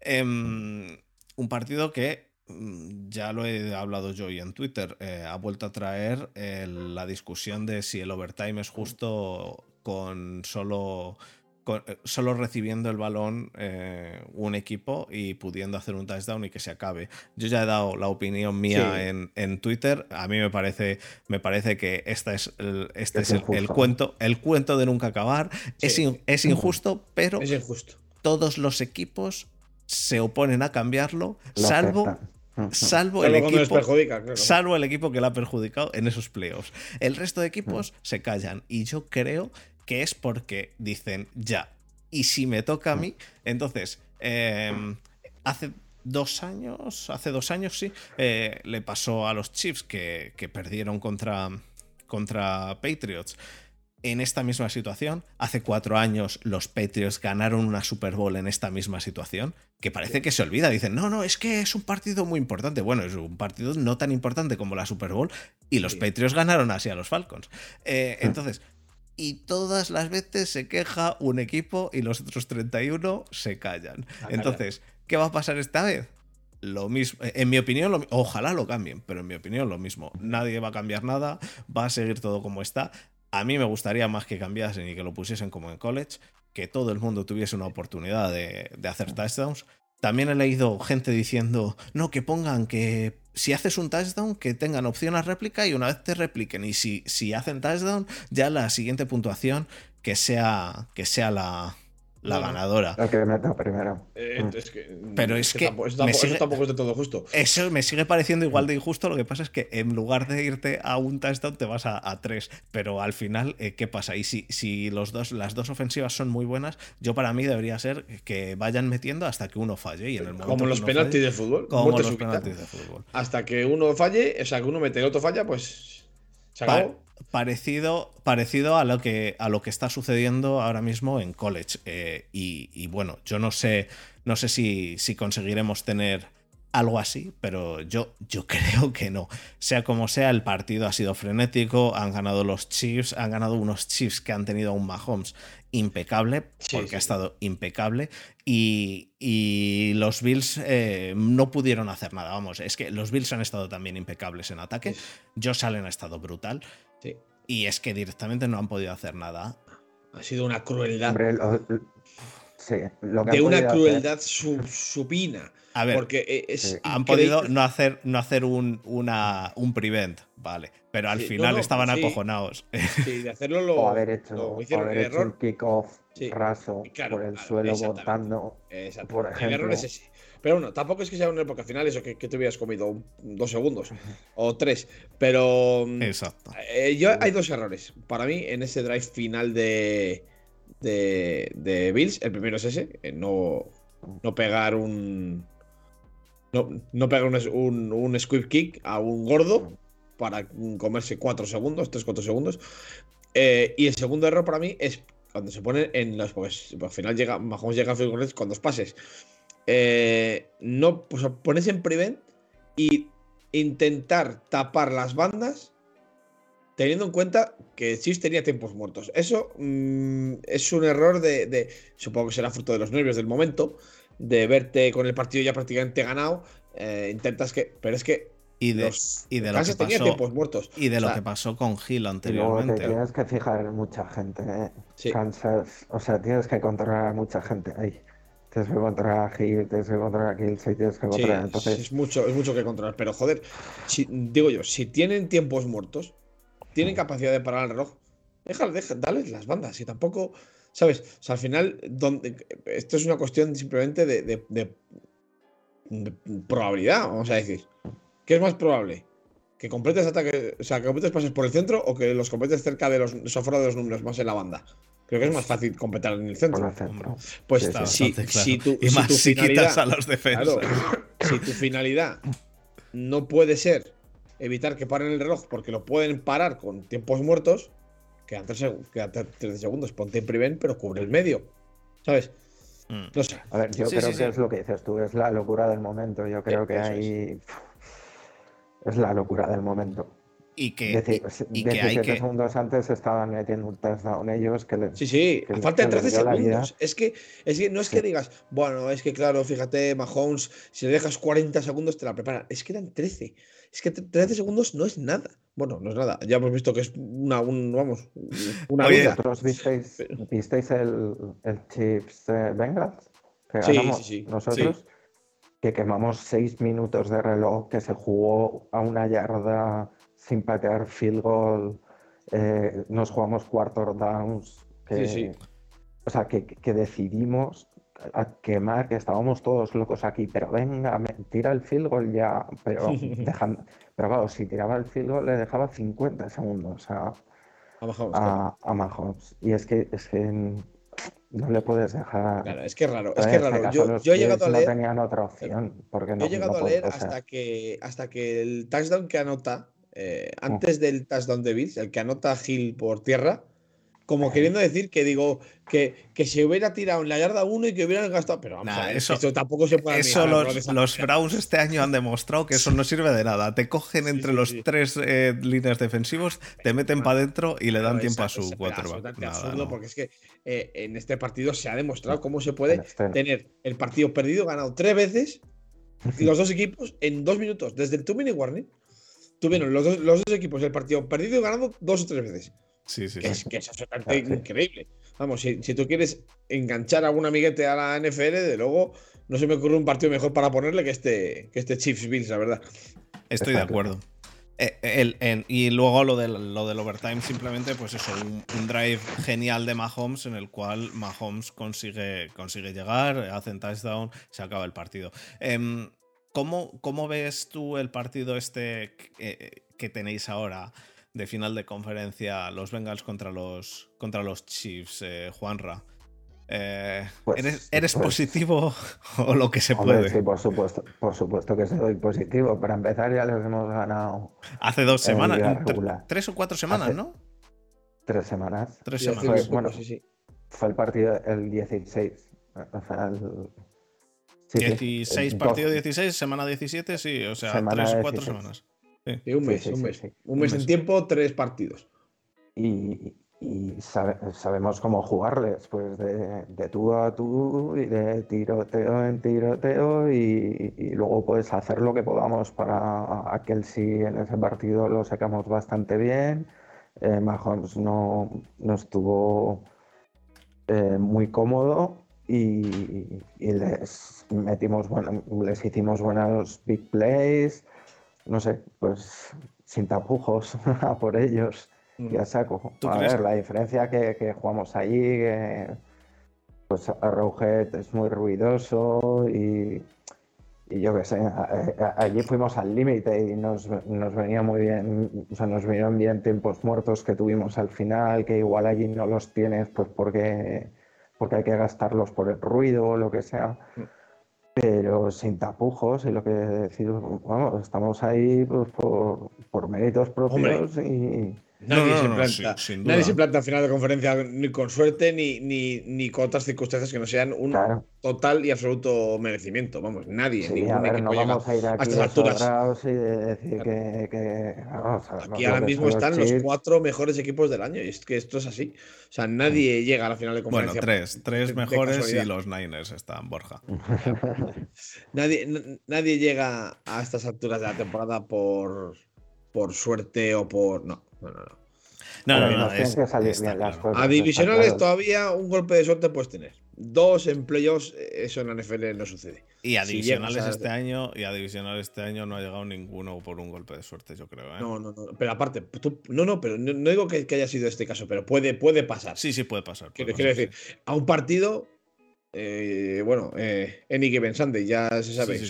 Speaker 1: Em, un partido que mm, ya lo he hablado yo y en Twitter, ha vuelto a traer la discusión de si el overtime es justo con solo, eh, solo recibiendo el balón eh, un equipo y pudiendo hacer un touchdown y que se acabe. Yo ya he dado la opinión mía en, Twitter. A mí me parece, me parece que esta es el, este es, el, cuento, el cuento de nunca acabar. Es, es injusto, pero todos los equipos se oponen a cambiarlo, salvo salvo el, equipo, salvo el equipo que la ha perjudicado en esos playoffs. El resto de equipos se callan y yo creo que es porque dicen, ya, y si me toca a mí, entonces, em, hace dos años, hace dos años sí, eh, le pasó a los Chiefs que, perdieron contra, contra Patriots en esta misma situación. Hace cuatro años los Patriots ganaron una Super Bowl en esta misma situación, que parece que se olvida. Dicen, no, no, es que es un partido muy importante. Bueno, es un partido no tan importante como la Super Bowl y los Patriots ganaron así a los Falcons. Eh, entonces, y todas las veces se queja un equipo y los otros 31 se callan. Ah, Entonces, ¿qué va a pasar esta vez? Lo mismo, en mi opinión, ojalá lo cambien, pero en mi opinión lo mismo. Nadie va a cambiar nada, va a seguir todo como está. A mí me gustaría más que cambiasen y que lo pusiesen como en college, que todo el mundo tuviese una oportunidad de, de hacer touchdowns. También he leído gente diciendo, no, que pongan que si haces un touchdown, que tengan opción a réplica y una vez te repliquen. Y si, si hacen touchdown, ya la siguiente puntuación que sea, que sea la, la ganadora.
Speaker 3: La que meta primero.
Speaker 1: Eh, mm. Pero es que.
Speaker 2: Tampoco, eso, tampoco, es de todo justo.
Speaker 1: Eso me sigue pareciendo igual de injusto. Lo que pasa es que en lugar de irte a un touchdown, te vas a, tres. Pero al final, eh, ¿qué pasa? Y si, si los dos, las dos ofensivas son muy buenas, yo para mí debería ser que vayan metiendo hasta que uno falle. Y en el
Speaker 2: como los penaltis de fútbol.
Speaker 1: Como los penaltis de fútbol.
Speaker 2: Hasta que uno falle, o sea, que uno mete y el otro falla, pues. Se acabó
Speaker 1: parecido, parecido a, lo que, a lo que está sucediendo ahora mismo en college. Eh, y, bueno, yo no sé, no sé si, si conseguiremos tener algo así, pero yo, yo creo que no. Sea como sea, el partido ha sido frenético, han ganado los Chiefs, han ganado unos Chiefs que han tenido un Mahomes impecable, porque ha estado impecable, y, los Bills eh, no pudieron hacer nada. Vamos, es que los Bills han estado también impecables en ataque, Allen ha estado brutal, y es que directamente no han podido hacer nada.
Speaker 2: Ha sido una crueldad. de una crueldad supina.
Speaker 1: A ver, porque es han podido no hacer, no hacer un, una, un prevent, vale. Pero al final estaban acojonados.
Speaker 2: Sí, de hacerlo lo.
Speaker 3: O haber hecho, o haber hecho un kickoff raso por el suelo botando. Por ejemplo. El error es ese.
Speaker 2: Pero bueno, tampoco es que sea una época final eso que, te hubieras comido dos segundos o tres. Pero.
Speaker 1: Mm, Exacto.
Speaker 2: Eh, yo, hay dos errores. Para mí, en ese drive final de, de, de Bills, el primero es ese: no, no pegar un no, no pega un, un, squib kick a un gordo para comerse 4 segundos, 3-4 segundos. Eh, y el segundo error para mí es cuando se pone en los. Pues, al final llega, Mahomes llega a con dos pases. Eh, no, pues pones en prevent y intentar tapar las bandas teniendo en cuenta que Chiefs tenía tiempos muertos. Eso mm, es un error de, de, Supongo que será fruto de los nervios del momento de verte con el partido ya prácticamente ganado, eh, intentas que. Pero es que.
Speaker 1: Y de, y de lo que pasó,
Speaker 2: muertos.
Speaker 1: Y de lo que pasó con Gil anteriormente.
Speaker 3: te tienes que fijar en mucha gente. ¿eh? Kansas, o sea, tienes que controlar a mucha gente ahí. Tienes que controlar a Gil, tienes que controlar a Gil, tienes que controlar. Entonces...
Speaker 2: es, mucho, es mucho que controlar. Pero joder, si, digo yo, si tienen tiempos muertos, tienen capacidad de parar el reloj, déjale, déjale, dale las bandas. Y tampoco ¿Sabes? O sea, al final, donde, esto es una cuestión simplemente de, probabilidad, vamos a decir. ¿Qué es más probable? ¿Que completes ataques, o sea, que completes pases por el centro o que los completes cerca de los, afuera de los números, más en la banda? Creo que es más fácil completar en el centro. Pues si, si, tu,
Speaker 1: y más si, quitas a los defensas.
Speaker 2: si tu finalidad no puede ser evitar que paren el reloj porque lo pueden parar con tiempos muertos, quedan 13 segundos, ponte en primer, pero cubre el medio. ¿Sabes?
Speaker 3: Mm. No sé. A ver, yo creo que es lo que dices tú, es la locura del momento. Yo creo que ahí es. la locura del momento.
Speaker 1: Y que, y, que
Speaker 3: hay que... segundos antes estaban metiendo un touchdown ellos que
Speaker 2: Sí, sí, a falta de 13 segundos. Es que, es que no es que digas, bueno, es que claro, fíjate, Mahomes, si le dejas 40 segundos te la preparan. Es que eran 13. Es que 13 segundos no es nada. Bueno, no es nada. Ya hemos visto que es una, un, vamos, una
Speaker 3: Oye, ¿Vosotros visteis, visteis el, el Chiefs Bengals? Que sí, sí, sí, nosotros. Que quemamos seis minutos de reloj, que se jugó a una yarda sin patear field goal. Eh, nos jugamos quarter downs. sí, sí. O sea, que, que decidimos a quemar, que estábamos todos locos aquí, pero venga, tira el field goal ya, pero dejando, pero claro, si tiraba el field goal le dejaba 50 segundos a, a, Mahomes, Y es que, es que no le puedes dejar.
Speaker 2: Claro, es que es raro, es que raro. Yo, he llegado a leer.
Speaker 3: No tenían otra opción. Porque no,
Speaker 2: he llegado a leer hasta que, hasta que el touchdown que anota, eh, antes del touchdown de Bills, el que anota Gil por tierra, como queriendo decir que digo que, que se hubiera tirado en la yarda 1 y que hubieran gastado. Pero vamos eso, tampoco se puede.
Speaker 1: Eso los, Browns este año han demostrado que eso no sirve de nada. Te cogen entre los tres eh, líneas defensivos, te meten para adentro y le dan tiempo a su quarterback.
Speaker 2: Absurdo porque es que eh, en este partido se ha demostrado cómo se puede este tener el partido perdido, ganado tres veces, y los dos equipos en dos minutos. Desde el two minute warning, tuvieron los dos, los dos equipos el partido perdido y ganado dos o tres veces.
Speaker 1: Sí, sí,
Speaker 2: Es que es absolutamente increíble. Vamos, si, tú quieres enganchar a algún amiguete a la NFL, de luego no se me ocurre un partido mejor para ponerle que este, que este Chiefs Bills, la verdad.
Speaker 1: Estoy de acuerdo. Eh, y luego lo del, lo del overtime, simplemente, pues eso, un, drive genial de Mahomes en el cual Mahomes consigue, consigue llegar, hacen touchdown, se acaba el partido. Em, ¿cómo, ¿cómo, ves tú el partido este que, que tenéis ahora? de final de conferencia los Bengals contra los, contra los Chiefs, eh, Juanra. Eh, pues, ¿Eres, pues positivo o lo que se puede?
Speaker 3: Sí, por supuesto, por supuesto que soy positivo. Para empezar, ya les hemos ganado.
Speaker 1: Hace dos semanas, tres o cuatro semanas, ¿no?
Speaker 3: Tres semanas.
Speaker 1: Tres semanas.
Speaker 3: bueno, sí, sí. Fue el partido el 16.
Speaker 1: 16 partido 16, semana 17, sí, o sea, 3 o 4 semanas.
Speaker 2: Sí. un mes, un mes. Un mes en tiempo, tres partidos.
Speaker 3: Y, y sabemos cómo jugarles, pues de, de, tú a tú y de tiroteo en tiroteo y, y, luego puedes hacer lo que podamos para aquel sí en ese partido lo sacamos bastante bien. Eh, Mahomes no, no estuvo eh, muy cómodo y, y, les metimos bueno, les hicimos buenos big plays, no sé, pues sin tapujos a por ellos. Ya saco. A ver, la diferencia que, que jugamos allí, que, pues Arrowhead es muy ruidoso y, y yo qué sé, allí fuimos al límite y nos, nos, venía muy bien, o sea, nos vinieron bien tiempos muertos que tuvimos al final, que igual allí no los tienes pues porque, porque hay que gastarlos por el ruido o lo que sea. Mm. Pero sin tapujos y lo que decir, vamos, estamos ahí pues, por, por méritos propios y,
Speaker 2: Nadie, se, planta, nadie se planta al final de conferencia ni con suerte ni, ni, ni con otras circunstancias que no sean un total y absoluto merecimiento. Vamos, nadie.
Speaker 3: Sí, a ver, no vamos a ir aquí a estas alturas. Y decir que, que
Speaker 2: aquí ahora mismo están los cuatro mejores equipos del año y es que esto es así. O sea, nadie llega a la final de conferencia.
Speaker 1: Bueno, tres, tres mejores y los Niners están, Borja.
Speaker 2: nadie, nadie llega a estas alturas de la temporada por, por suerte o por. No. No, no, no. A divisionales todavía un golpe de suerte puedes tener. Dos en playoffs, eso en la NFL no sucede.
Speaker 1: Y a divisionales este año, y a divisionales este año no ha llegado ninguno por un golpe de suerte, yo creo. ¿eh?
Speaker 2: No, no, no. Pero aparte, no, no, pero no, digo que, haya sido este caso, pero puede, puede pasar.
Speaker 1: Sí, sí, puede pasar.
Speaker 2: quiero, decir, a un partido eh, bueno, eh, Any Given Sunday, ya se sabe.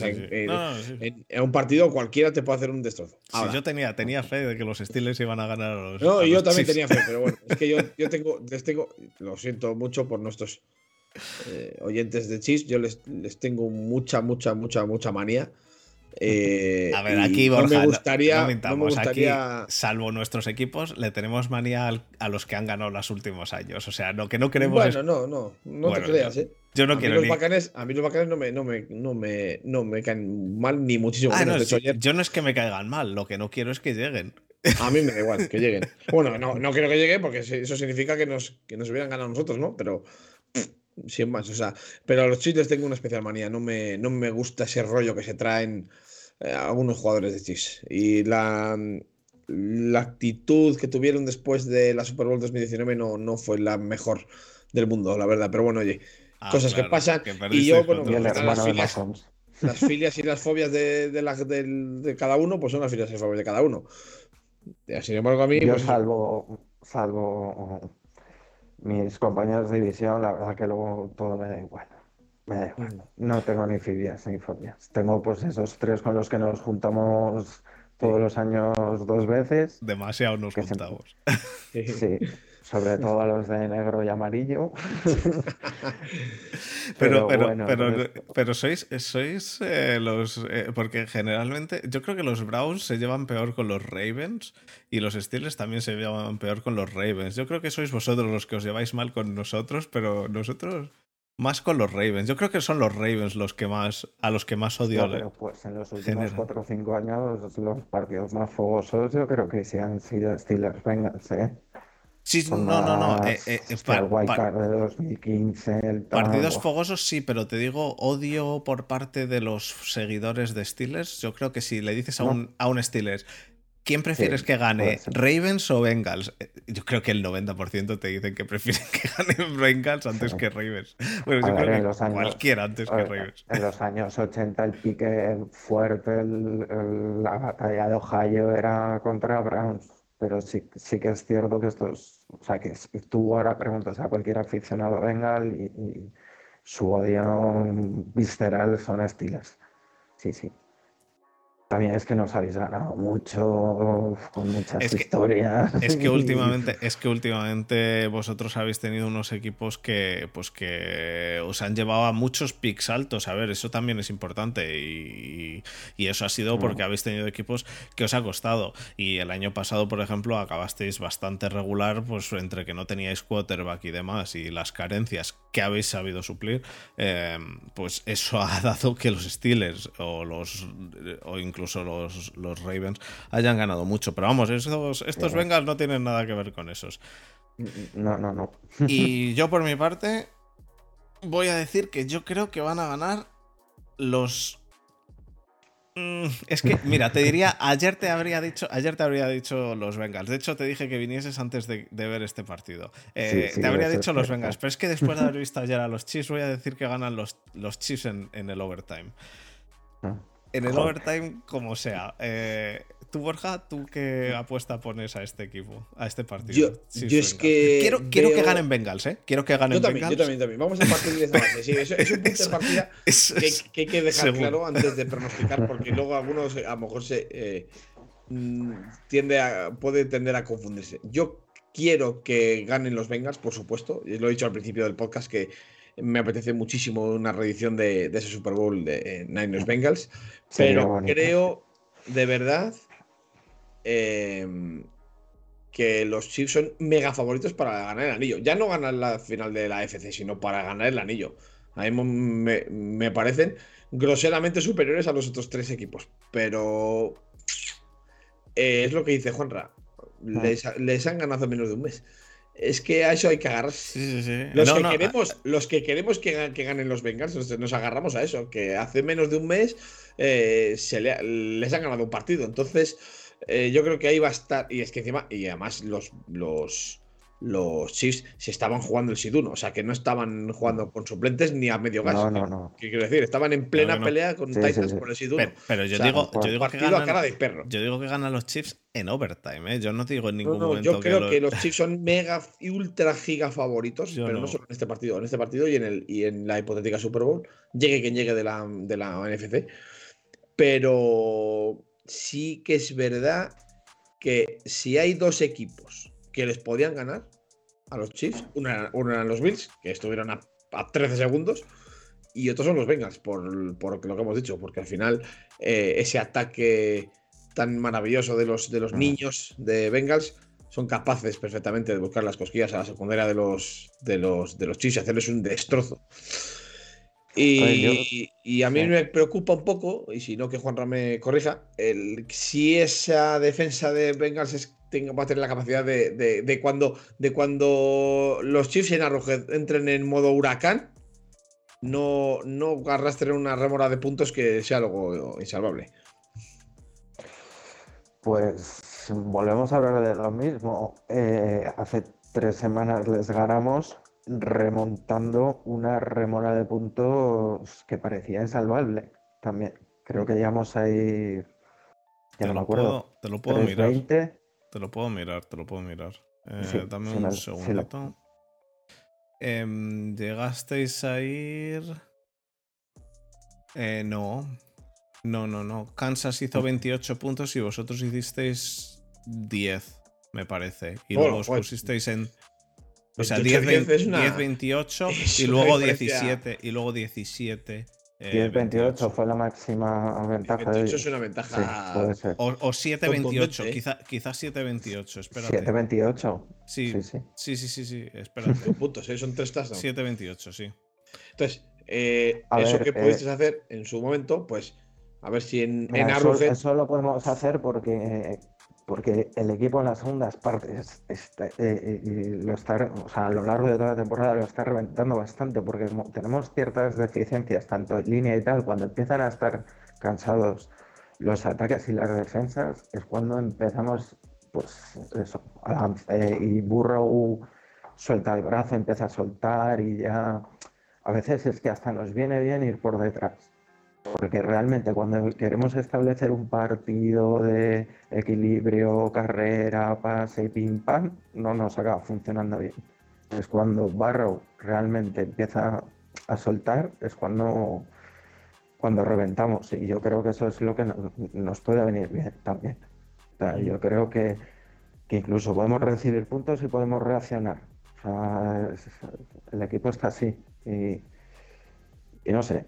Speaker 2: en, un partido cualquiera te puede hacer un destrozo.
Speaker 1: yo tenía, tenía fe de que los Steelers iban a ganar a los.
Speaker 2: No, yo también tenía fe, pero bueno, es que yo, yo tengo, les tengo, lo siento mucho por nuestros eh, oyentes de Chis, yo les, les tengo mucha, mucha, mucha, mucha manía. Eh,
Speaker 1: a ver, aquí Borja, me gustaría, aquí, salvo nuestros equipos, le tenemos manía a los que han ganado los últimos años. O sea, lo que no queremos
Speaker 2: bueno, no, no, no te creas, ¿eh?
Speaker 1: Yo no
Speaker 2: a
Speaker 1: quiero.
Speaker 2: Mí los bacanes, a mí los bacanes no me, no, me, no, me, no me caen mal ni muchísimo
Speaker 1: ah, menos. Yo no es que me caigan mal, lo que no quiero es que lleguen.
Speaker 2: A mí me da igual que lleguen. Bueno, no, no quiero que lleguen porque eso significa que nos, que nos hubieran ganado nosotros, ¿no? Pero sin más, o sea, pero a los chistes tengo una especial manía, no me, no me gusta ese rollo que se traen eh, algunos jugadores de Chiefs. Y la, la actitud que tuvieron después de la Super Bowl 2019 no, no fue la mejor del mundo, la verdad. Pero bueno, oye, ah, cosas que pasan. y yo, bueno, las, filias, las filias y las fobias de, de, la, de, cada uno, pues son las filias y fobias de cada uno. Sin embargo, a mí.
Speaker 3: Yo
Speaker 2: pues,
Speaker 3: salvo, salvo mis compañeros de división, la verdad que luego todo me da igual. No tengo ni filias ni fobias. Tengo pues esos tres con los que nos juntamos todos los años dos veces.
Speaker 1: Demasiado nos juntamos.
Speaker 3: Sí, sobre todo a los de negro y amarillo.
Speaker 1: pero, pero, pero, pero, sois, sois eh, los. Eh, porque generalmente yo creo que los Browns se llevan peor con los Ravens y los Steelers también se llevan peor con los Ravens. Yo creo que sois vosotros los que os lleváis mal con nosotros, pero nosotros más con los Ravens. Yo creo que son los Ravens los que más a los que más odio.
Speaker 3: pero pues en los últimos 4 o 5 años los partidos más fogosos yo creo que sí han sido Steelers Bengals, ¿eh?
Speaker 1: Sí, no, no, no. Eh,
Speaker 3: eh, el de 2015. El
Speaker 1: partidos fogosos sí, pero te digo, odio por parte de los seguidores de Steelers. Yo creo que si le dices a, un, a un Steelers, ¿Quién prefieres que gane? ¿Ravens o Bengals? Eh, yo creo que el 90% te dicen que prefieren que gane Bengals antes que Ravens. Bueno, yo creo que cualquiera antes que Ravens.
Speaker 3: En los años 80 el pique fuerte, la batalla de Ohio era contra Browns. Pero sí, sí que es cierto que estos, o sea, que tú ahora preguntas a cualquier aficionado Bengal y, y su odio visceral son Steelers. Sí, sí. También es que nos habéis ganado mucho, con muchas historias.
Speaker 1: es que últimamente, es que últimamente vosotros habéis tenido unos equipos que, pues que os han llevado a muchos picks altos. A ver, eso también es importante. Y, eso ha sido porque habéis tenido equipos que os ha costado. Y el año pasado, por ejemplo, acabasteis bastante regular, pues entre que no teníais quarterback y demás, y las carencias que habéis sabido suplir, em, pues eso ha dado que los Steelers o los o incluso los, los Ravens hayan ganado mucho. Pero vamos, estos, estos Bengals no tienen nada que ver con esos.
Speaker 3: No, no, no.
Speaker 1: Y yo por mi parte voy a decir que yo creo que van a ganar los Mm, es que, mira, te diría, ayer te habría dicho, ayer te habría dicho los Bengals. De hecho, te dije que vinieses antes de, ver este partido. Eh, te habría dicho los Bengals, pero es que después de haber visto ayer a los Chiefs, voy a decir que ganan los, los Chiefs en, en el overtime. Ah. En el overtime, como sea. Eh, tú, Borja, ¿tú qué apuesta pones a este equipo, a este partido?
Speaker 2: Yo, es que.
Speaker 1: Quiero, quiero que ganen Bengals, ¿eh? Quiero que ganen
Speaker 2: yo también,
Speaker 1: Bengals.
Speaker 2: Yo también, también. Vamos a partir de esa base. Sí, es, es un punto de partida que, hay que dejar claro antes de pronosticar, porque luego algunos a lo mejor se. Eh, mm, tiende a, puede tender a confundirse. Yo quiero que ganen los Bengals, por supuesto. Y lo he dicho al principio del podcast que me apetece muchísimo una reedición de, ese Super Bowl de eh, Niners Bengals. Pero creo de verdad em, que los Chiefs son mega favoritos para ganar el anillo. Ya no ganar la final de la FC, sino para ganar el anillo. A mí me, parecen groseramente superiores a los otros tres equipos. Pero eh, es lo que dice Juanra. Ah. Les, les, han ganado menos de un mes. Es que a eso hay que agarrarse. Los, que queremos, los, que queremos, que, ganen los Bengals, nos, agarramos a eso. Que hace menos de un mes eh, se les han ganado un partido. Entonces, eh, yo creo que ahí va a estar. Y es que encima, y además los, los, los Chiefs se estaban jugando el Siduno, o sea que no estaban jugando con suplentes ni a medio gas.
Speaker 3: No, no, no.
Speaker 2: ¿Qué quiero decir? Estaban en plena pelea con Titans por el Siduno.
Speaker 1: Pero, yo, digo, yo digo que ganan, cara de perro. Yo digo que ganan los Chiefs en overtime, ¿eh? Yo no digo en ningún momento.
Speaker 2: Yo creo que los... Chiefs son mega y ultra giga favoritos, pero no. solo en este partido, en este partido y en el y en la hipotética Super Bowl, llegue quien llegue de la, de la NFC. Pero sí que es verdad que si hay dos equipos que les podían ganar a los Chiefs. Uno, eran los Bills, que estuvieron a, 13 segundos, y otros son los Bengals, por, lo que hemos dicho, porque al final eh, ese ataque tan maravilloso de los, de los niños de Bengals son capaces perfectamente de buscar las cosquillas a la secundaria de los, de los, de los Chiefs y hacerles un destrozo. Y, a mí me preocupa un poco, y si no que Juan me corrija, el, si esa defensa de Bengals es va a tener la capacidad de, cuando, de cuando los Chiefs en Arrowhead entren en modo huracán, no, no arrastren una remora de puntos que sea algo insalvable.
Speaker 3: Pues volvemos a hablar de lo mismo. Eh, hace tres semanas les ganamos remontando una remora de puntos que parecía insalvable también. Creo que llegamos ahí. Ya no me acuerdo.
Speaker 1: te lo puedo mirar. Te lo puedo mirar, te lo puedo mirar. Eh, dame un segundito. Em, ¿Llegasteis a ir? Eh, no. No, no, no. Kansas hizo 28 puntos y vosotros hicisteis 10, me parece. Y luego os pues, pusisteis en. O sea, 10, 28 y luego 17. Y luego 17.
Speaker 3: 10-28 eh, fue la máxima ventaja.
Speaker 2: 28 es una ventaja.
Speaker 3: puede ser.
Speaker 1: O, o 7-28, ¿eh? quizás quizá 7-28, espérate.
Speaker 3: 7-28.
Speaker 1: Sí, sí, sí, sí, sí, sí, sí, espérate.
Speaker 2: puntos, ¿eh? son tres tasas.
Speaker 1: 7-28, sí.
Speaker 2: Entonces, eh, eso ver, que pudisteis hacer en su momento, pues a ver si en, en eso,
Speaker 3: eso, lo podemos hacer porque porque el equipo en las segundas partes eh, eh, lo está, o sea, a lo largo de toda la temporada lo está reventando bastante porque tenemos ciertas deficiencias, tanto en línea y tal, cuando empiezan a estar cansados los ataques y las defensas, es cuando empezamos, pues eso, eh, y Burrow suelta el brazo, empieza a soltar y ya a veces es que hasta nos viene bien ir por detrás. Porque realmente cuando queremos establecer un partido de equilibrio, carrera, pase, pim, pam, no nos acaba funcionando bien. Es cuando Barrow realmente empieza a soltar, es cuando, cuando reventamos. Y yo creo que eso es lo que nos, puede venir bien también. yo creo que, incluso podemos recibir puntos y podemos reaccionar. el equipo está así. Y, y no sé,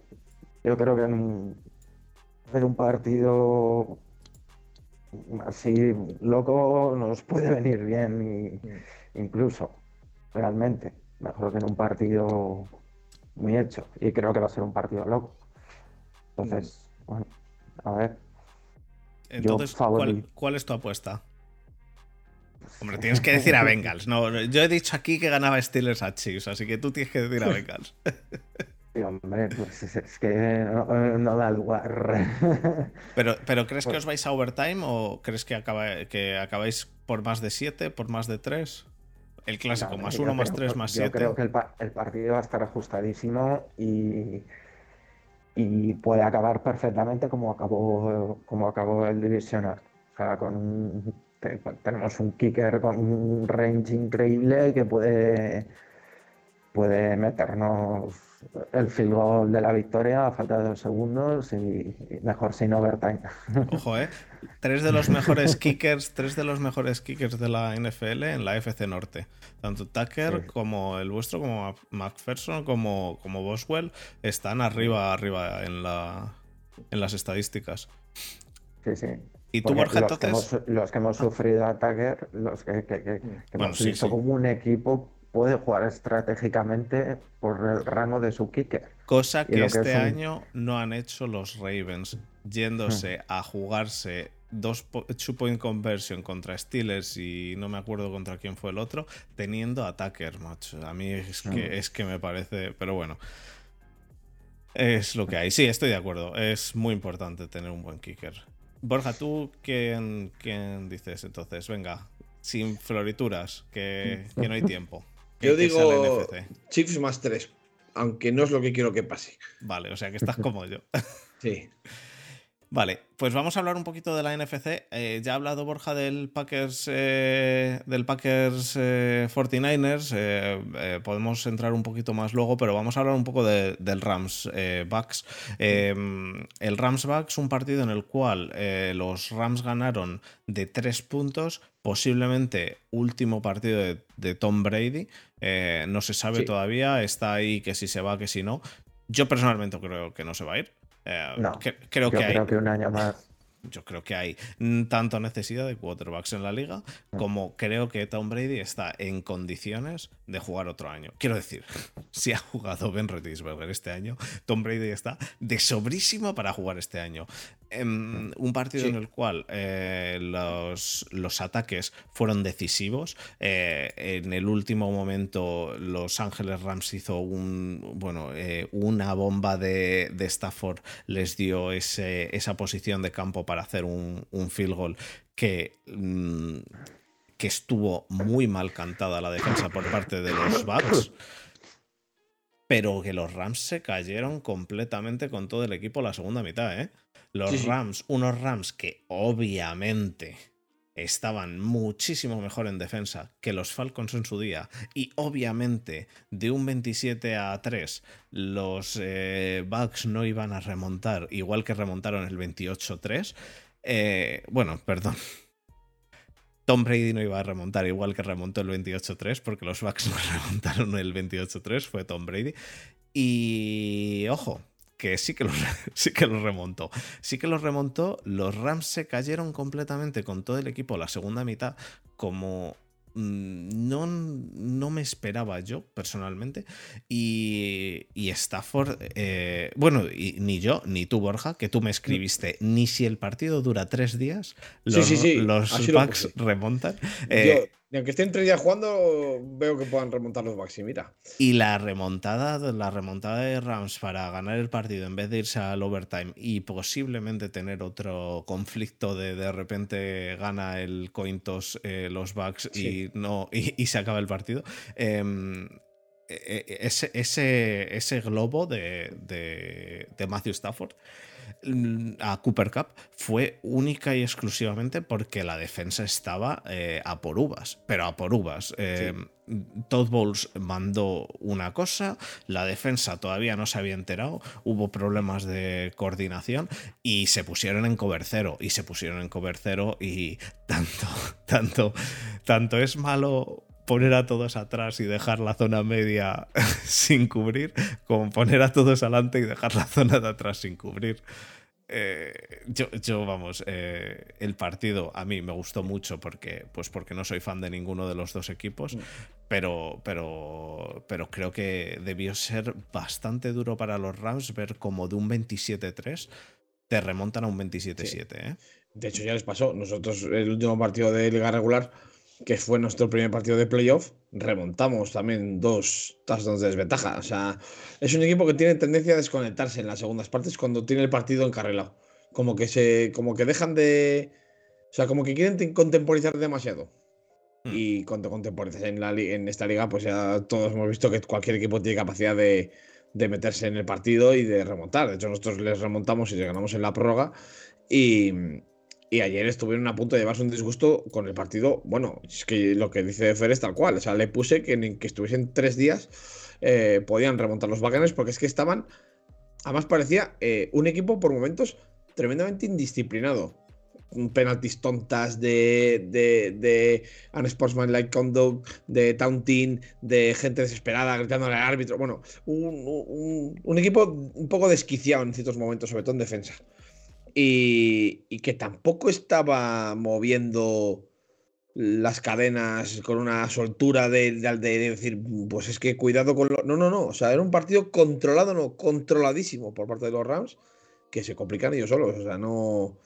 Speaker 3: yo creo que en un partido así loco nos puede venir bien, y, incluso, realmente. mejor que en un partido muy hecho. Y creo que va a ser un partido loco. Entonces, bueno, a ver.
Speaker 1: Entonces, ¿cuál, es tu apuesta? Hombre, tienes que decir a Bengals. No, yo he dicho aquí que ganaba Steelers a Chiefs, así que tú tienes que decir a Bengals.
Speaker 3: hombre, pues es, que no, da lugar.
Speaker 1: pero, pero ¿crees que os vais a overtime o crees que, que acabáis por más de 7, por más de 3? El clásico, más 1, más 3, más 7.
Speaker 3: Yo creo que el, partido va a estar ajustadísimo y, y puede acabar perfectamente como acabó, como acabó el divisional. O sea, con tenemos un kicker con un range increíble que puede, puede meternos el field goal de la victoria a falta de dos segundos y, mejor sin overtime.
Speaker 1: Ojo, ¿eh? Tres de los mejores kickers, tres de los mejores kickers de la NFL en la FC Norte. Tanto Tucker como el vuestro, como McPherson, como, como Boswell, están arriba, arriba en, la, en las estadísticas.
Speaker 3: Sí, sí.
Speaker 1: ¿Y tú, Borja,
Speaker 3: los entonces? Que hemos, los que hemos sufrido a Tucker, los que, hemos visto como un equipo puede jugar estratégicamente por el rango de su kicker.
Speaker 1: Cosa que este año no han hecho los Ravens, yéndose hmm. a jugarse dos two point conversion contra Steelers y no me acuerdo contra quién fue el otro, teniendo attacker, macho. A mí es que, hmm. es que me parece, pero bueno. Es lo que hay. Sí, estoy de acuerdo. Es muy importante tener un buen kicker. Borja, ¿tú quién, quién dices entonces? Venga, sin florituras, que, que no hay tiempo.
Speaker 2: Yo digo Chiefs más 3, aunque no es lo que quiero que pase.
Speaker 1: Vale, o sea que estás como yo.
Speaker 2: Sí.
Speaker 1: Vale, pues vamos a hablar un poquito de la NFC. Eh, ya ha hablado Borja del Packers, eh, del Packers 49ers. Eh, podemos entrar un poquito más luego, pero vamos a hablar un poco del Rams Bucks. el Rams Bucks, un partido en el cual los Rams ganaron de tres puntos, posiblemente último partido de, Tom Brady. no se sabe todavía, está ahí que si se va, que si no. Yo personalmente creo que no se va a ir.
Speaker 3: Eh, no, creo, que creo que un año más
Speaker 1: yo creo que hay tanto necesidad de quarterbacks en la liga mm. como creo que Tom Brady está en condiciones de jugar otro año. Quiero decir, si ha jugado Ben Roethlisberger este año, Tom Brady está de sobrísimo para jugar este año. En mm. un partido en el cual eh, los, los, ataques fueron decisivos. Eh, en el último momento, Los Ángeles Rams hizo un, bueno, eh, una bomba de, de Stafford, les dio ese, esa posición de campo para hacer un, field goal que, mm, que estuvo muy mal cantada la defensa por parte de los Bucks. Pero que los Rams se cayeron completamente con todo el equipo la segunda mitad, ¿eh? Los Rams, unos Rams que obviamente estaban muchísimo mejor en defensa que los Falcons en su día y obviamente de un 27 a 3 los eh, Bucks no iban a remontar igual que remontaron el 28-3 eh, bueno, perdón Tom Brady no iba a remontar igual que remontó el 28-3 porque los Bucks no remontaron el 28-3 fue Tom Brady y ojo que sí que, los, sí que los remontó. Sí que los remontó. Los Rams se cayeron completamente con todo el equipo la segunda mitad como no, no, me esperaba yo personalmente. Y, y Stafford, eh, bueno, y, ni yo, ni tú, Borja, que tú me escribiste, ni si el partido dura tres días, los, los Bucks remontan.
Speaker 2: Eh, y aunque estén tres días jugando, veo que puedan remontar los Bucks y mira.
Speaker 1: Y la remontada, la remontada de Rams para ganar el partido en vez de irse al overtime y posiblemente tener otro conflicto de de repente gana el cointos eh, los Bucks y no y, se acaba el partido. Em, e, e, ese, ese, ese globo de, de, de Matthew Stafford a Cooper Cup fue única y exclusivamente porque la defensa estaba eh, a por uvas, pero a por uvas. Eh, Todd Bowles mandó una cosa, la defensa todavía no se había enterado, hubo problemas de coordinación y se pusieron en cover cero, y se pusieron en cover cero y tanto, tanto, tanto es malo poner a todos atrás y dejar la zona media sin cubrir, como poner a todos adelante y dejar la zona de atrás sin cubrir. eh, yo, yo, vamos, eh, el partido a mí me gustó mucho porque, pues porque no soy fan de ninguno de los dos equipos, mm. pero, pero, pero creo que debió ser bastante duro para los Rams ver como de un 27-3 te remontan a un 27-7. ¿eh?
Speaker 2: De hecho, ya les pasó. Nosotros, el último partido de liga regular, que fue nuestro primer partido de playoff, remontamos también dos touchdowns de desventaja. O sea, es un equipo que tiene tendencia a desconectarse en las segundas partes cuando tiene el partido encarrilado. Como que se. como que dejan de. O sea, como que quieren contemporizar demasiado. Hmm. Y cuando contemporizas en, la, en esta liga, pues ya todos hemos visto que cualquier equipo tiene capacidad de, de meterse en el partido y de remontar. De hecho, nosotros les remontamos y les ganamos en la prórroga. Y, y ayer estuvieron a punto de llevarse un disgusto con el partido. Bueno, es que lo que dice Fer es tal cual. O sea, le puse que en que estuviesen tres días eh, podían remontar los bacanes porque es que estaban. Además, parecía eh, un equipo por momentos tremendamente indisciplinado. Penaltis tontas de, de, de unsportsmanlike conduct, de taunting, de gente desesperada gritándole al árbitro. Bueno, un, un equipo un poco desquiciado en ciertos momentos, sobre todo en defensa y, que tampoco estaba moviendo las cadenas con una soltura de, decir, pues es que cuidado con lo... No, no, no, o sea, era un partido controlado, no, controladísimo por parte de los Rams, que se complican ellos solos, o sea, no,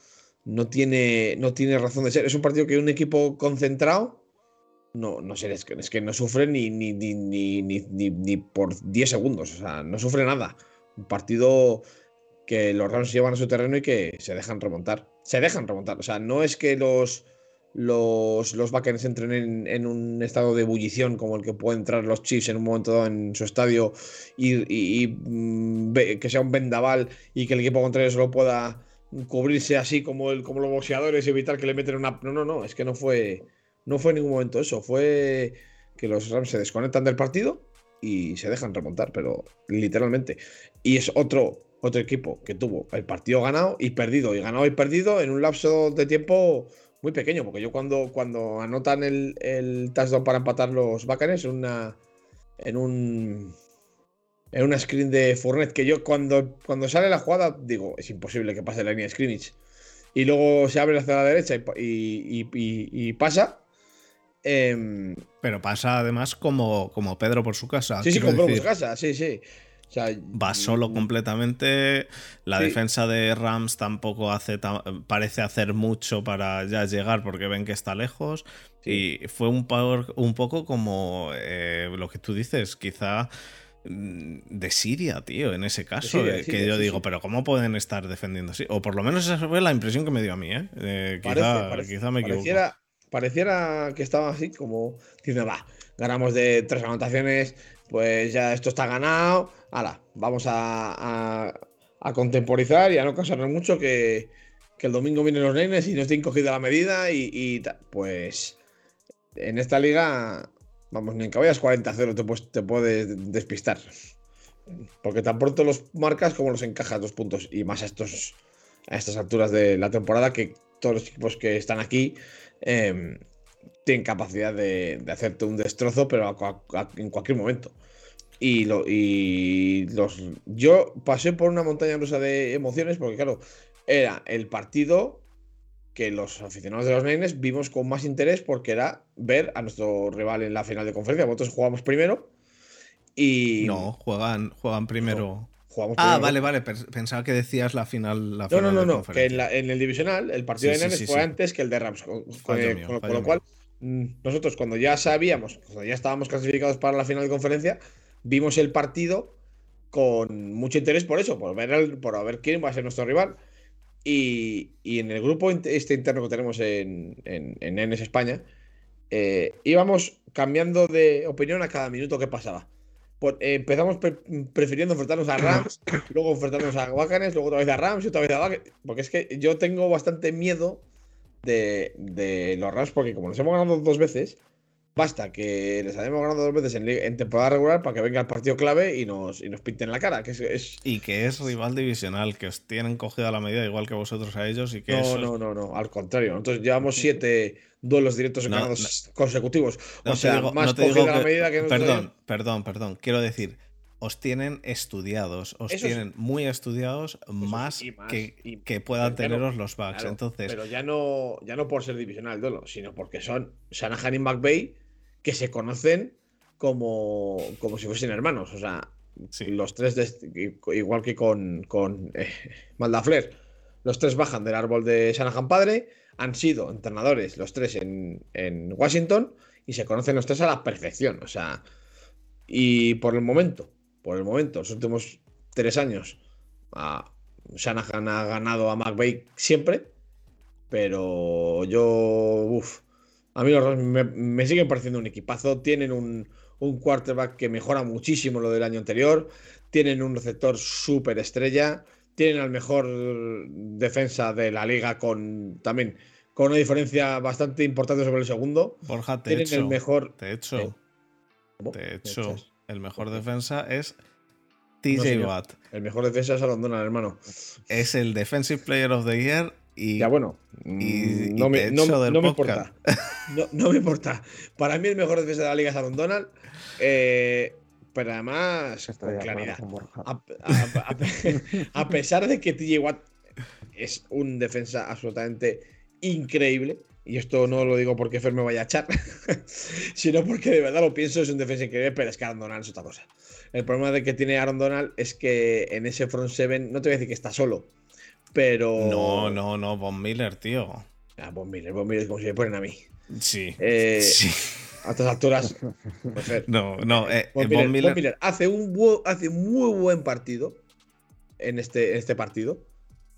Speaker 2: no, tiene, no tiene razón de ser. Es un partido que un equipo concentrado, no, no sé, es que, es que no sufre ni, ni, ni, ni por 10 segundos, o sea, no sufre nada. Un partido que los Rams llevan a su terreno y que se dejan remontar. Se dejan remontar. O sea, no es que los, los, los entren en, un estado de ebullición como el que pueden entrar los Chiefs en un momento dado en su estadio y, mm, que sea un vendaval y que el equipo contrario solo pueda cubrirse así como, el, como los boxeadores y evitar que le meten una. No, no, no. Es que no fue, no fue en ningún momento eso. Fue que los Rams se desconectan del partido y se dejan remontar, pero literalmente. Y es otro otro equipo que tuvo el partido ganado y perdido, y ganado y perdido en un lapso de tiempo muy pequeño, porque yo cuando, cuando anotan el, el touchdown para empatar los Bacanes en una. en un. en una screen de Fournette, que yo cuando, cuando sale la jugada digo, es imposible que pase la línea de scrimmage. Y luego se abre hacia la derecha y, pasa. Em,
Speaker 1: Pero pasa además como, como Pedro por su casa.
Speaker 2: Sí, sí, como Pedro por su casa, sí, sí.
Speaker 1: Va solo completamente. La defensa de Rams tampoco hace parece hacer mucho para ya llegar porque ven que está lejos. Y fue un, un poco como eh, lo que tú dices, quizá mm, de Siria, tío, en ese caso. Eh, que yo digo, pero ¿cómo pueden estar defendiendo así? O por lo menos esa fue la impresión que me dio a mí, ¿eh? eh quizá, me equivoco.
Speaker 2: Pareciera, pareciera que estaba así como diciendo, va, ganamos de tres anotaciones, pues ya esto está ganado, hala, vamos a, contemporizar y a no cansarnos mucho que, el domingo vienen los nenes y no estén cogida la medida y, pues en esta liga, vamos, ni en vayas 40-0 te, te puedes despistar. Porque tan pronto los marcas como los encajas dos puntos. Y más a, estos, a estas alturas de la temporada que todos los equipos que están aquí em, tienen capacidad de, hacerte un destrozo, pero en cualquier momento. Y, lo, y los, yo pasé por una montaña rusa de emociones porque, claro, era el partido que los aficionados de los Nenes vimos con más interés porque era ver a nuestro rival en la final de conferencia. Nosotros jugamos primero y...
Speaker 1: No, juegan, juegan primero. ah, vale, vale. Pensaba que decías la final. La no,
Speaker 2: no, no, no. Que en, el divisional el partido de Nenes fue antes que el de Rams. Con, lo cual, mm, nosotros cuando ya sabíamos, cuando ya estábamos clasificados para la final de conferencia, vimos el partido con mucho interés por eso, por ver, por ver quién va a ser nuestro rival. Y, en el grupo este interno que tenemos en, en, en España, eh, íbamos cambiando de opinión a cada minuto que pasaba. Eh, empezamos prefiriendo enfrentarnos a Rams, luego enfrentarnos a Wacanes, luego otra vez a Rams y otra vez a Wacanes. Porque es que yo tengo bastante miedo de, de los Rams, porque como nos hemos ganado dos veces, Basta que les hayamos ganado dos veces en, temporada regular para que venga el partido clave y nos, y nos pinten la cara. Que es,
Speaker 1: Y que es rival divisional, que os tienen cogido a la medida igual que vosotros a ellos. Y que
Speaker 2: no, no, no, no, al contrario. Nosotros llevamos siete duelos directos ganados consecutivos. o sea, más cogido a la medida que
Speaker 1: Perdón, perdón, perdón. Quiero decir os tienen estudiados, os tienen muy estudiados más, que, que, puedan teneros los bugs. Entonces,
Speaker 2: pero ya no, ya no por ser divisional, Dolo, sino porque son Shanahan y McVeigh que se conocen como, como si fuesen hermanos. O sea, los tres, igual que con, con eh, Maldafler, los tres bajan del árbol de Shanahan padre, han sido entrenadores los tres en, en Washington y se conocen los tres a la perfección. O sea, y por el momento, por el momento, los últimos tres años, a Shanahan ha ganado a McVeigh siempre, pero yo, uff, a mí me, siguen pareciendo un equipazo. Tienen un, un, quarterback que mejora muchísimo lo del año anterior. Tienen un receptor súper estrella. Tienen al mejor defensa de la liga con también con una diferencia bastante importante sobre el segundo.
Speaker 1: Borja, te Tienen el mejor. De hecho, de hecho, el mejor defensa es TJ Watt.
Speaker 2: El mejor defensa es Aaron hermano.
Speaker 1: Es el Defensive Player of the Year y.
Speaker 2: Ya bueno. Mm, no, me, importa. No, me importa. Para mí el mejor defensa de la liga es Aaron Donald. Eh, pero además, con claridad. A, pesar de que TJ Watt es un defensa absolutamente increíble, y esto no lo digo porque Fer me vaya a echar, sino porque de verdad lo pienso, es un defensa increíble, pero es que Aaron Donald es otra cosa. El problema de que tiene Aaron Donald es que en ese front seven, no te voy a decir que está solo, pero...
Speaker 1: No, no, no, Von Miller, tío.
Speaker 2: Ah, Von Miller, Von Miller es como si me ponen a mí.
Speaker 1: Sí.
Speaker 2: Eh, sí. A estas alturas.
Speaker 1: Pues, no, no, eh,
Speaker 2: Von, Miller, hace, un hace muy buen partido en este, en este partido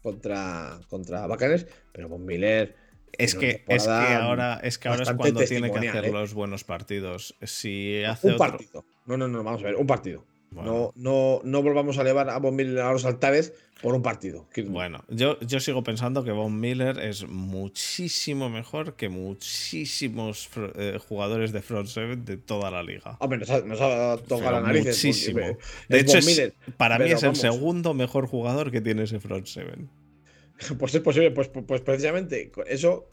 Speaker 2: contra, contra Bacanes, pero Von Miller
Speaker 1: es que, es que ahora es que ahora es cuando tiene que hacer ¿eh? los buenos partidos. Si hace
Speaker 2: un partido. No, no, no, vamos a ver, un partido. No, no, no volvamos a elevar a Von Miller a los altares por un partido.
Speaker 1: Bueno, yo, yo sigo pensando que Von Miller es muchísimo mejor que muchísimos eh, jugadores de front seven de toda la liga.
Speaker 2: Hombre, nos ha, tocado la nariz.
Speaker 1: Muchísimo. de hecho, para mí es el segundo mejor jugador que tiene ese front seven.
Speaker 2: Pues es posible, pues, pues, pues, precisamente eso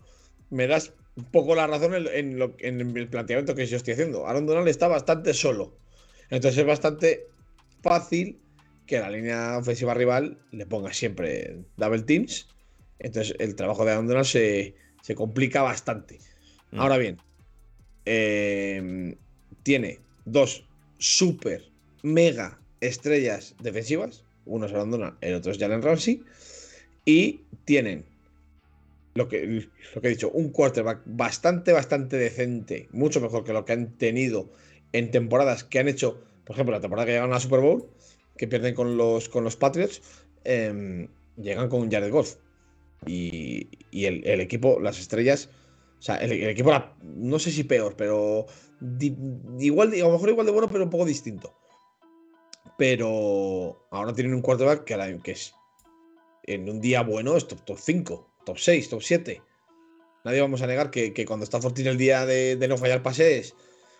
Speaker 2: me das un poco la razón en, el planteamiento que yo estoy haciendo. Aaron Donald está bastante solo. Entonces es bastante fácil que la línea ofensiva rival le ponga siempre double teams. Entonces el trabajo de Aaron Donald se, complica bastante. Mm. Ahora bien, em, tiene dos super mega estrellas defensivas. Uno es Aaron Donald, el otro es Jalen Ramsey. Y tienen lo que, lo que he dicho, un quarterback bastante, bastante decente, mucho mejor que lo que han tenido en temporadas que han hecho, por ejemplo, la temporada que llegaron a la Super Bowl, que pierden con los, con los Patriots, em, llegan con Jared Goff. Y, el, equipo, las estrellas, o sea, el, equipo era, no sé si peor, pero igual, a lo mejor igual de bueno, pero un poco distinto. Pero ahora tienen un quarterback que, que es en un día bueno es top, 5, top 6, top 7. Nadie vamos a negar que, que cuando está Fortín el día de, de no fallar pases,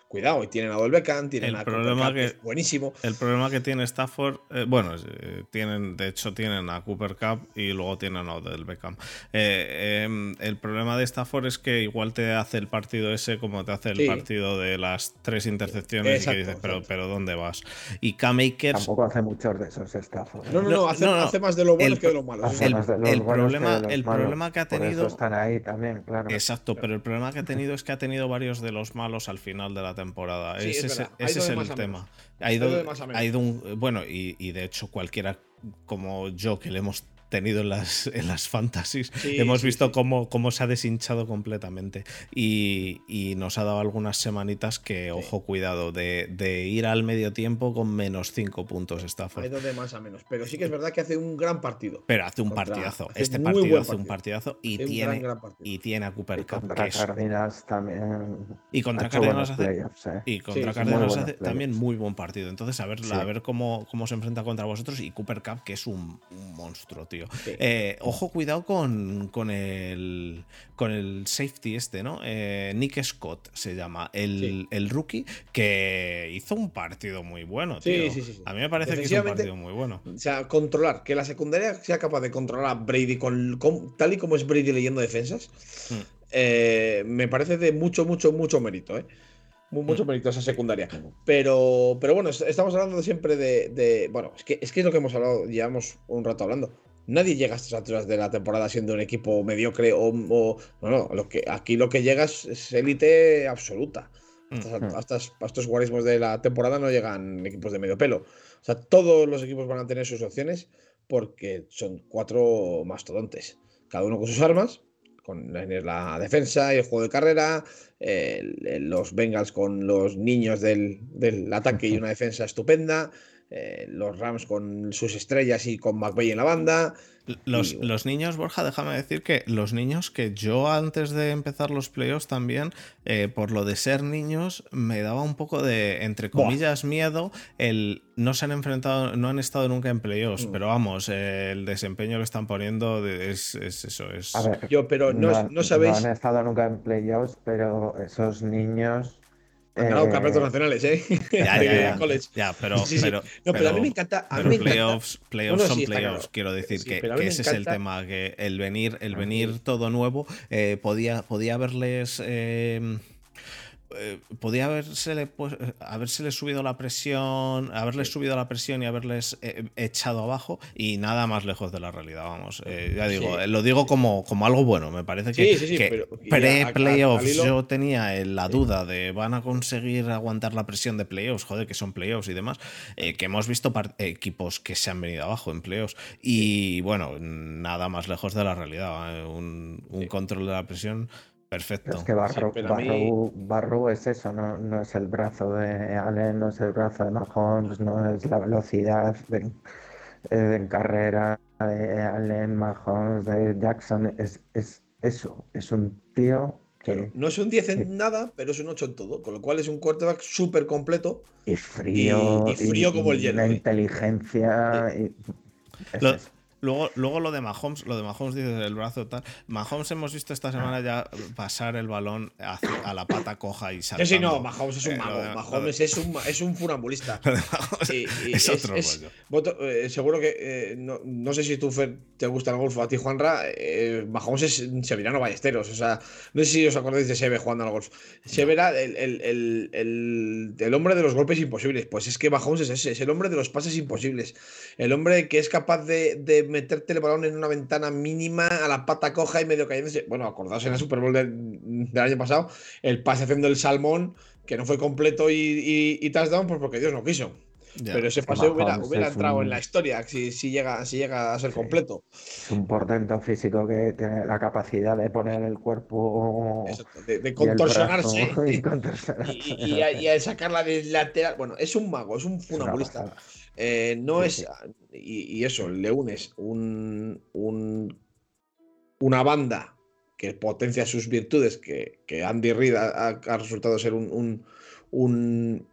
Speaker 2: cuidado, y tienen a Dolbecan, tienen
Speaker 1: el
Speaker 2: a
Speaker 1: problema
Speaker 2: que, es buenísimo.
Speaker 1: El problema que tiene Stafford, eh, bueno, eh, tienen, de hecho tienen a Cooper Cup y luego tienen a Odell Beckham. Eh, em, el problema de Stafford es que igual te hace el partido ese como te hace el partido de las tres intercepciones y que dices, pero, pero ¿dónde vas? Y K-Makers...
Speaker 3: Tampoco hace muchos de esos Stafford.
Speaker 2: No, no, no, hace, más de lo bueno que de lo malo.
Speaker 1: El, problema, el problema que ha tenido...
Speaker 3: están ahí también, claro.
Speaker 1: Exacto, pero el problema que ha tenido es que ha tenido varios de los malos al final de la temporada. ese es, el tema. Ha ido, ha ido un, bueno, y, y, de hecho cualquiera como yo que le hemos tenido en las, en las fantasies. Hemos visto Cómo, cómo se ha deshinchado completamente. Y, nos ha dado algunas semanitas que, ojo, cuidado, de, ir al medio tiempo con menos 5 puntos Stafford.
Speaker 2: Ha ido de más a menos. Pero sí que es verdad que hace un gran partido.
Speaker 1: Pero hace un partidazo. este partido hace un partidazo y, tiene, y tiene a Cooper Cup.
Speaker 3: Contra Cárdenas también.
Speaker 1: Y contra Cárdenas hace, eh. y contra Cárdenas hace también muy buen partido. Entonces, a ver, a ver cómo, cómo se enfrenta contra vosotros. Y Cooper Cup, que es un, un monstruo, tío. Eh, ojo, cuidado con, con, el, con el safety este, ¿no? Eh, Nick Scott se llama, el, rookie, que hizo un partido muy bueno, tío. A mí me parece que hizo un partido muy bueno.
Speaker 2: O sea, controlar, que la secundaria sea capaz de controlar a Brady con, tal y como es Brady leyendo defensas, hmm. eh, me parece de mucho, mucho, mucho mérito, ¿eh? mucho mérito esa secundaria. Pero, pero bueno, estamos hablando siempre de, Bueno, es que, es que es lo que hemos hablado, llevamos un rato hablando. Nadie llega a estas alturas de la temporada siendo un equipo mediocre o. no, no, lo que, aquí lo que llega es élite absoluta. Hasta, estos guarismos de la temporada no llegan equipos de medio pelo. O sea, todos los equipos van a tener sus opciones porque son cuatro mastodontes. Cada uno con sus armas, con la defensa y el juego de carrera, los Bengals con los niños del, del ataque y una defensa estupenda, eh, los Rams con sus estrellas y con McVeigh en la banda.
Speaker 1: Los, niños, Borja, déjame decir que los niños que yo antes de empezar los playoffs también, eh, por lo de ser niños, me daba un poco de, entre comillas, miedo el no se han enfrentado, no han estado nunca en playoffs, mm. pero vamos, el desempeño que están poniendo es, eso. Es...
Speaker 2: yo, pero no, no, sabéis.
Speaker 3: No han estado nunca en playoffs, pero esos niños
Speaker 2: han ganado campeonatos nacionales, ¿eh?
Speaker 1: Ya, ya, ya. pero, pero,
Speaker 2: no, pero, a mí me encanta. A mí
Speaker 1: playoffs, playoffs son playoffs, quiero decir que, que ese es el tema, que el venir, el venir todo nuevo eh, podía, podía haberles. Eh, eh, podía haberse pues, haberse subido la presión, haberles subido la presión y haberles eh, echado abajo y nada más lejos de la realidad, vamos. Eh, ya digo, lo digo como, como algo bueno, me parece que, pre-playoffs yo tenía la duda de van a conseguir aguantar la presión de playoffs, joder, que son playoffs y demás, que hemos visto equipos que se han venido abajo en playoffs y bueno, nada más lejos de la realidad, un, un control de la presión Perfecto.
Speaker 3: Es que Barro, es eso, no, es el brazo de Allen, no es el brazo de Mahomes, no es la velocidad de, eh, en carrera de Allen, Mahomes, de Jackson, es, es eso, es un tío que...
Speaker 2: no es un 10 en nada, pero es un 8 en todo, con lo cual es un quarterback súper completo.
Speaker 3: Y frío.
Speaker 2: Y, frío como el hielo.
Speaker 3: Una inteligencia. Y,
Speaker 1: Luego, luego lo de Mahomes, lo de Mahomes dices el brazo tal. Mahomes hemos visto esta semana ya pasar el balón a, la pata coja y saltar.
Speaker 2: Sí, sí, no, Mahomes es un eh, mago. Mahomes es un, es un funambulista.
Speaker 1: es otro
Speaker 2: eh, seguro que eh, no, no, sé si tú te gusta el golf a ti, Juanra. Mahomes es Severano Ballesteros. O sea, no sé si os acordáis de Seve jugando al golf. Seve era el, el, el, el, hombre de los golpes imposibles. Pues es que Mahomes es ese, es el hombre de los pases imposibles. El hombre que es capaz de, de meterte el balón en una ventana mínima a la pata coja y medio cayéndose. Bueno, acordaos en el Super Bowl del, año pasado, el pase haciendo el salmón, que no fue completo y, y, touchdown, pues porque Dios no quiso. Pero ese pase hubiera, entrado en la historia si, si, llega, si llega a ser completo.
Speaker 3: Es un portento físico que tiene la capacidad de poner el cuerpo.
Speaker 2: de, contorsionarse. Y, a, sacarla del lateral. Bueno, es un mago, es un funambulista. Eh, no es. Y, eso, le unes un, una banda que potencia sus virtudes, que, Andy Reid ha, resultado ser un, un,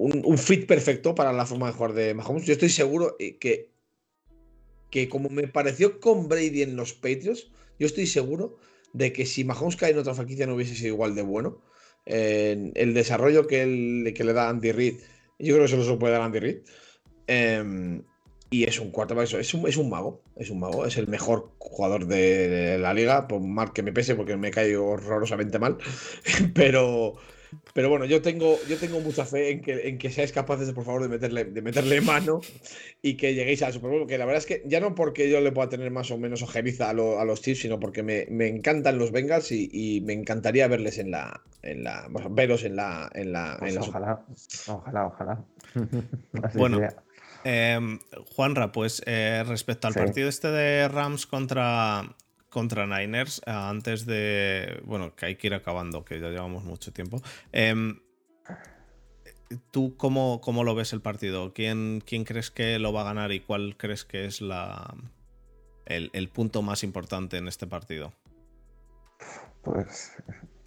Speaker 2: un, fit perfecto para la forma de jugar de Mahomes. Yo estoy seguro eh, que, que, como me pareció con Brady en los Patriots, yo estoy seguro de que si Mahomes cae en otra franquicia no hubiese sido igual de bueno. el desarrollo que, que le da Andy Reid yo creo que se lo puede dar Andy Reid. Em, y es un cuarto es un, es un mago, es un mago, es el mejor jugador de, la liga, por mal que me pese, porque me cae horrorosamente mal. Pero, pero bueno, yo tengo, yo tengo mucha fe en que, en que seáis capaces, de, por favor, de meterle, de meterle mano y que lleguéis al Super Bowl. Porque la verdad es que ya no porque yo le pueda tener más o menos ojeriza a, los Chiefs, sino porque me, encantan los Bengals y, me encantaría verles en la. En la veros en la. En la,
Speaker 3: pues ojalá, ojalá, ojalá.
Speaker 1: bueno. Eh, Juanra, pues eh, respecto al partido este de Rams contra, contra Niners eh, antes de. Bueno, que hay que ir acabando, que ya llevamos mucho tiempo. Em, ¿Tú cómo, cómo, lo ves el partido? ¿Quién, ¿Quién, crees que lo va a ganar y cuál crees que es la, el, punto más importante en este partido?
Speaker 3: Pues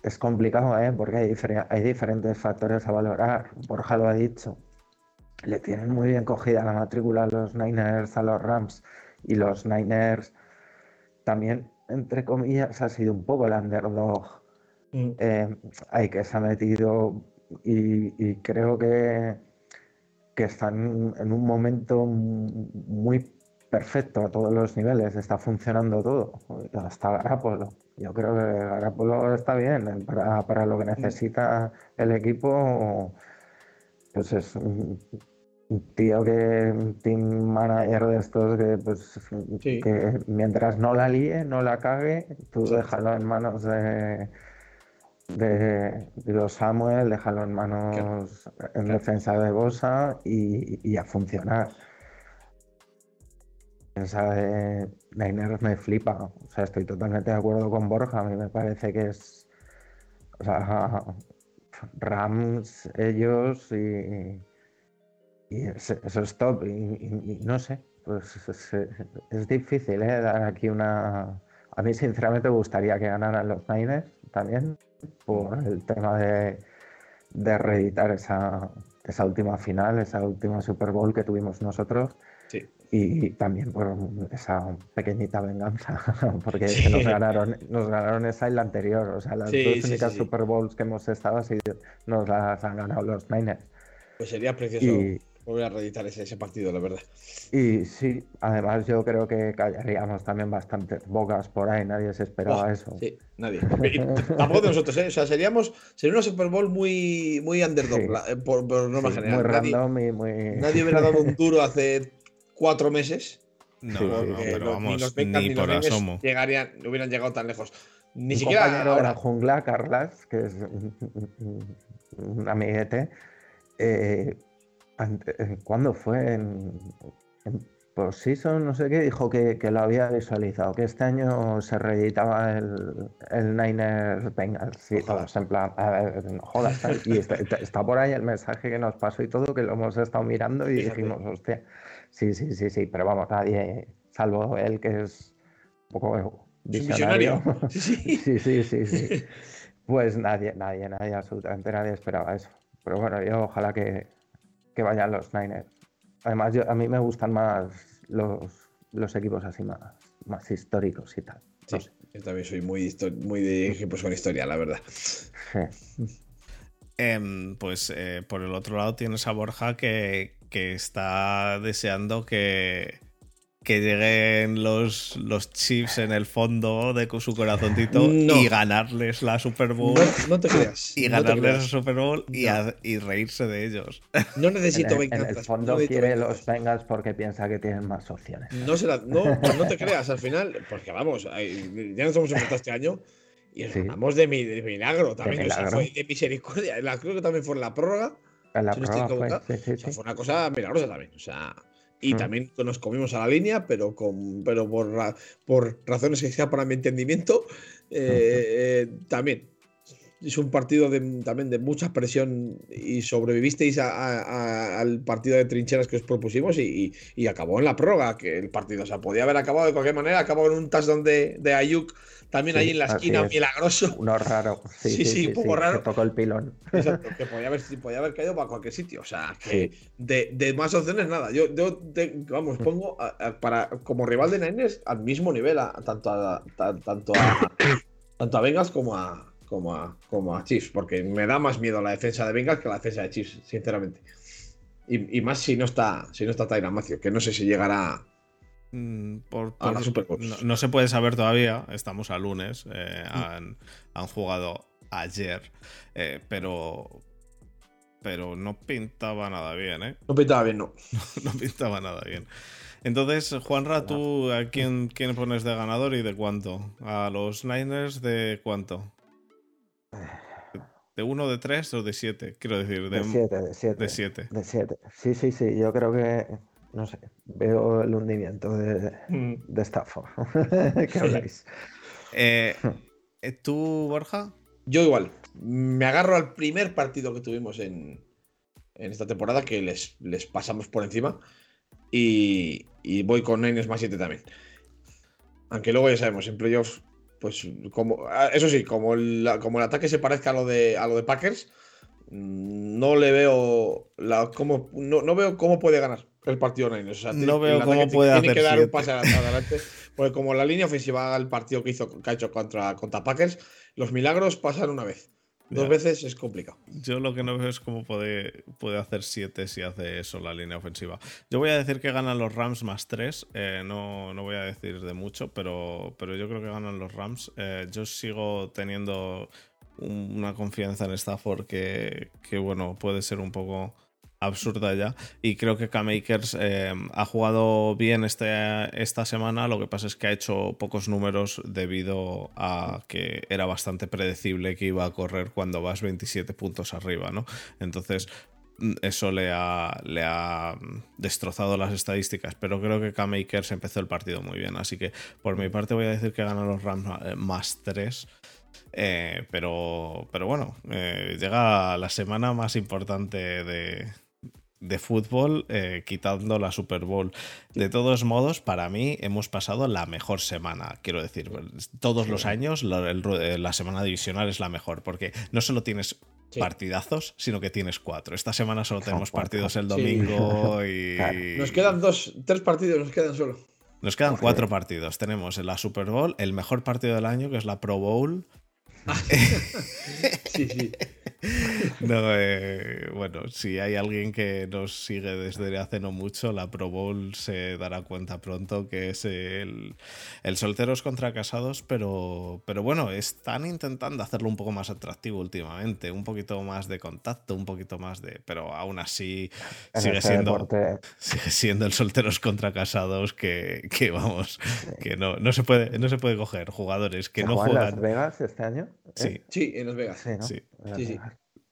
Speaker 3: es complicado, ¿eh? porque hay, hay diferentes factores a valorar. Borja lo ha dicho. Le tienen muy bien cogida la matrícula a los Niners, a los Rams, y los Niners también entre comillas, ha sido un poco el underdog. Mm. Eh, hay que se ha metido y, creo que, que están en un momento muy perfecto a todos los niveles, está funcionando todo, hasta Garapolo. Yo creo que Garapolo está bien eh, para, lo que necesita el equipo. Pues es un tío que, un team manager de estos que, pues, que mientras no la líe, no la cague, tú déjalo en manos de, de, los Samuel, déjalo en manos en defensa de Bosa y a funcionar esa de Niners me flipa. O sea, estoy totalmente de acuerdo con Borja. A mí me parece que es. O sea, Rams, ellos y. Y eso es top. Y, no sé, pues es, difícil, ¿eh? Dar aquí una. A mí, sinceramente, me gustaría que ganaran los Niners también, por el tema de, de reeditar esa, esa última final, esa última Super Bowl que tuvimos nosotros y también por esa pequeñita venganza, porque nos ganaron, nos ganaron esa y la anterior, o sea, las dos únicas Super Bowls que hemos estado así nos las han ganado los Niners.
Speaker 2: Pues sería precioso volver a reeditar ese, partido, la verdad.
Speaker 3: Y sí, además yo creo que callaríamos también bastantes bocas por ahí, nadie se esperaba eso.
Speaker 2: Sí, nadie. tampoco de nosotros, ¿eh? O sea, seríamos, sería una Super Bowl muy, muy underdog, eh, por, norma general.
Speaker 3: Muy random y muy...
Speaker 2: Nadie hubiera dado un duro hace cuatro meses.
Speaker 1: No, no, pero vamos, ni, por asomo.
Speaker 2: Llegarían, no hubieran llegado tan lejos. Ni
Speaker 3: Mi
Speaker 2: siquiera.
Speaker 3: Ahora. la jungla, Carlas, que es un amiguete. Eh, eh, ¿Cuándo fue? En, en Season, no sé qué, dijo que, que, lo había visualizado, que este año se reeditaba el, el Niners Bengals. Sí, todos en plan, a ver, no jodas. y está, está, por ahí el mensaje que nos pasó y todo, que lo hemos estado mirando y dijimos, hostia. Sí, sí, sí, sí, pero vamos, nadie, salvo él que es un poco visionario.
Speaker 2: Sí,
Speaker 3: sí, sí, sí, sí. Pues nadie, nadie, nadie, absolutamente nadie esperaba eso. Pero bueno, yo ojalá que, que vayan los Niners. Además, yo, a mí me gustan más los, los equipos así más, más históricos y tal.
Speaker 2: Sí, yo también soy muy, muy de equipos con historia, la verdad.
Speaker 1: Em, pues eh, por el otro lado tienes a Borja que, que está deseando que, que lleguen los, los Chiefs en el fondo de su corazoncito y ganarles la Super Bowl.
Speaker 2: No, te creas.
Speaker 1: Y ganarles la Super Bowl y, y, reírse de ellos.
Speaker 2: No necesito
Speaker 3: venganza. En el fondo quiere los Bengals porque piensa que tienen más opciones.
Speaker 2: No, no, no te creas, al final, porque vamos, ya nos hemos enfrentado este año y hablamos de, mi, de milagro también, de, fue de misericordia. Creo que también fue en la prórroga fue, una cosa milagrosa también. O sea, y mm. también nos comimos a la línea, pero, con, pero por, por razones que sea para mi entendimiento, eh, eh, también. Es un partido de, también de mucha presión y sobrevivisteis al partido de trincheras que os propusimos y, acabó en la prórroga, que el partido, o sea, podía haber acabado de cualquier manera, acabó en un touchdown de, de Ayuk también ahí en la esquina, milagroso.
Speaker 3: Uno raro. Sí, sí, un poco raro. tocó el pilón.
Speaker 2: Exacto, que podía haber, podía haber caído para cualquier sitio. O sea, que de, de, más opciones nada. Yo, yo vamos, pongo para, como rival de Niners al mismo nivel, tanto, a, tanto, a, tanto a Bengals como a, como a, como a Chiefs, porque me da más miedo la defensa de Bengals que la defensa de Chiefs, sinceramente. Y, y más si no está, si no está Tyra Macio, que no sé si llegará
Speaker 1: Mm, por, no, se puede saber todavía, estamos a lunes, eh, han, jugado ayer, eh, pero, pero no pintaba nada bien, ¿eh?
Speaker 2: No pintaba bien, no.
Speaker 1: no pintaba nada bien. Entonces, Juanra, ¿tú a quién, quién pones de ganador y de cuánto? ¿A los Niners de cuánto? ¿De uno, de tres o de siete? Quiero decir,
Speaker 3: de, siete, de siete.
Speaker 1: De siete.
Speaker 3: De siete. Sí, sí, sí. Yo creo que no sé, veo el hundimiento de, mm. de Stafford. ¿Qué habláis?
Speaker 1: Eh, eh, ¿Tú, Borja?
Speaker 2: Yo igual. Me agarro al primer partido que tuvimos en, esta temporada, que les, les pasamos por encima. Y, voy con Niners más 7 también. Aunque luego ya sabemos, en playoffs, pues como. Ah, eso sí, como el, como el ataque se parezca a lo de, a lo de Packers, no le veo la, cómo, no, veo cómo puede ganar el partido Niners.
Speaker 1: no veo cómo puede hacer.
Speaker 2: Tiene que dar un pase adelante. porque como la línea ofensiva el partido que hizo que ha hecho contra, contra Packers, los milagros pasan una vez. Dos veces es complicado.
Speaker 1: Yo lo que no veo es cómo puede, puede hacer siete si hace eso la línea ofensiva. Yo voy a decir que ganan los Rams más tres. Eh, no, no, voy a decir de mucho, pero, pero yo creo que ganan los Rams. Eh, yo sigo teniendo una confianza en Stafford que, que, bueno, puede ser un poco absurda ya. Y creo que K-Makers eh, ha jugado bien este, esta semana. Lo que pasa es que ha hecho pocos números debido a que era bastante predecible que iba a correr cuando vas 27 puntos arriba, ¿no? Entonces. Eso le ha, le ha destrozado las estadísticas, pero creo que K-Makers empezó el partido muy bien. Así que por mi parte voy a decir que ganan los Rams eh, más 3. Eh, pero, pero bueno, llega la semana más importante de, de fútbol eh, quitando la Super Bowl. De todos modos, para mí hemos pasado la mejor semana. Quiero decir, todos los años eh, la, semana divisional es la mejor, porque no solo tienes partidazos, sino que tienes cuatro. Esta semana solo tenemos partidos el domingo y...
Speaker 2: Nos quedan dos, tres partidos, nos quedan solo.
Speaker 1: Nos quedan cuatro partidos. Tenemos la Super Bowl, el mejor partido del año, que es la Pro Bowl. Sí, sí. No, eh, bueno, si hay alguien que nos sigue desde hace no mucho, la Pro Bowl se dará cuenta pronto que es el, el solteros contra casados, pero, pero bueno, están intentando hacerlo un poco más atractivo últimamente, un poquito más de contacto, un poquito más de. Pero aún así sigue siendo, sigue siendo el solteros contra casados que, que vamos, que no, no, se puede, no se puede coger jugadores que no juegan.
Speaker 3: Las Vegas este año?
Speaker 2: Sí. sí, en Las Vegas.
Speaker 1: Sí, sí. sí.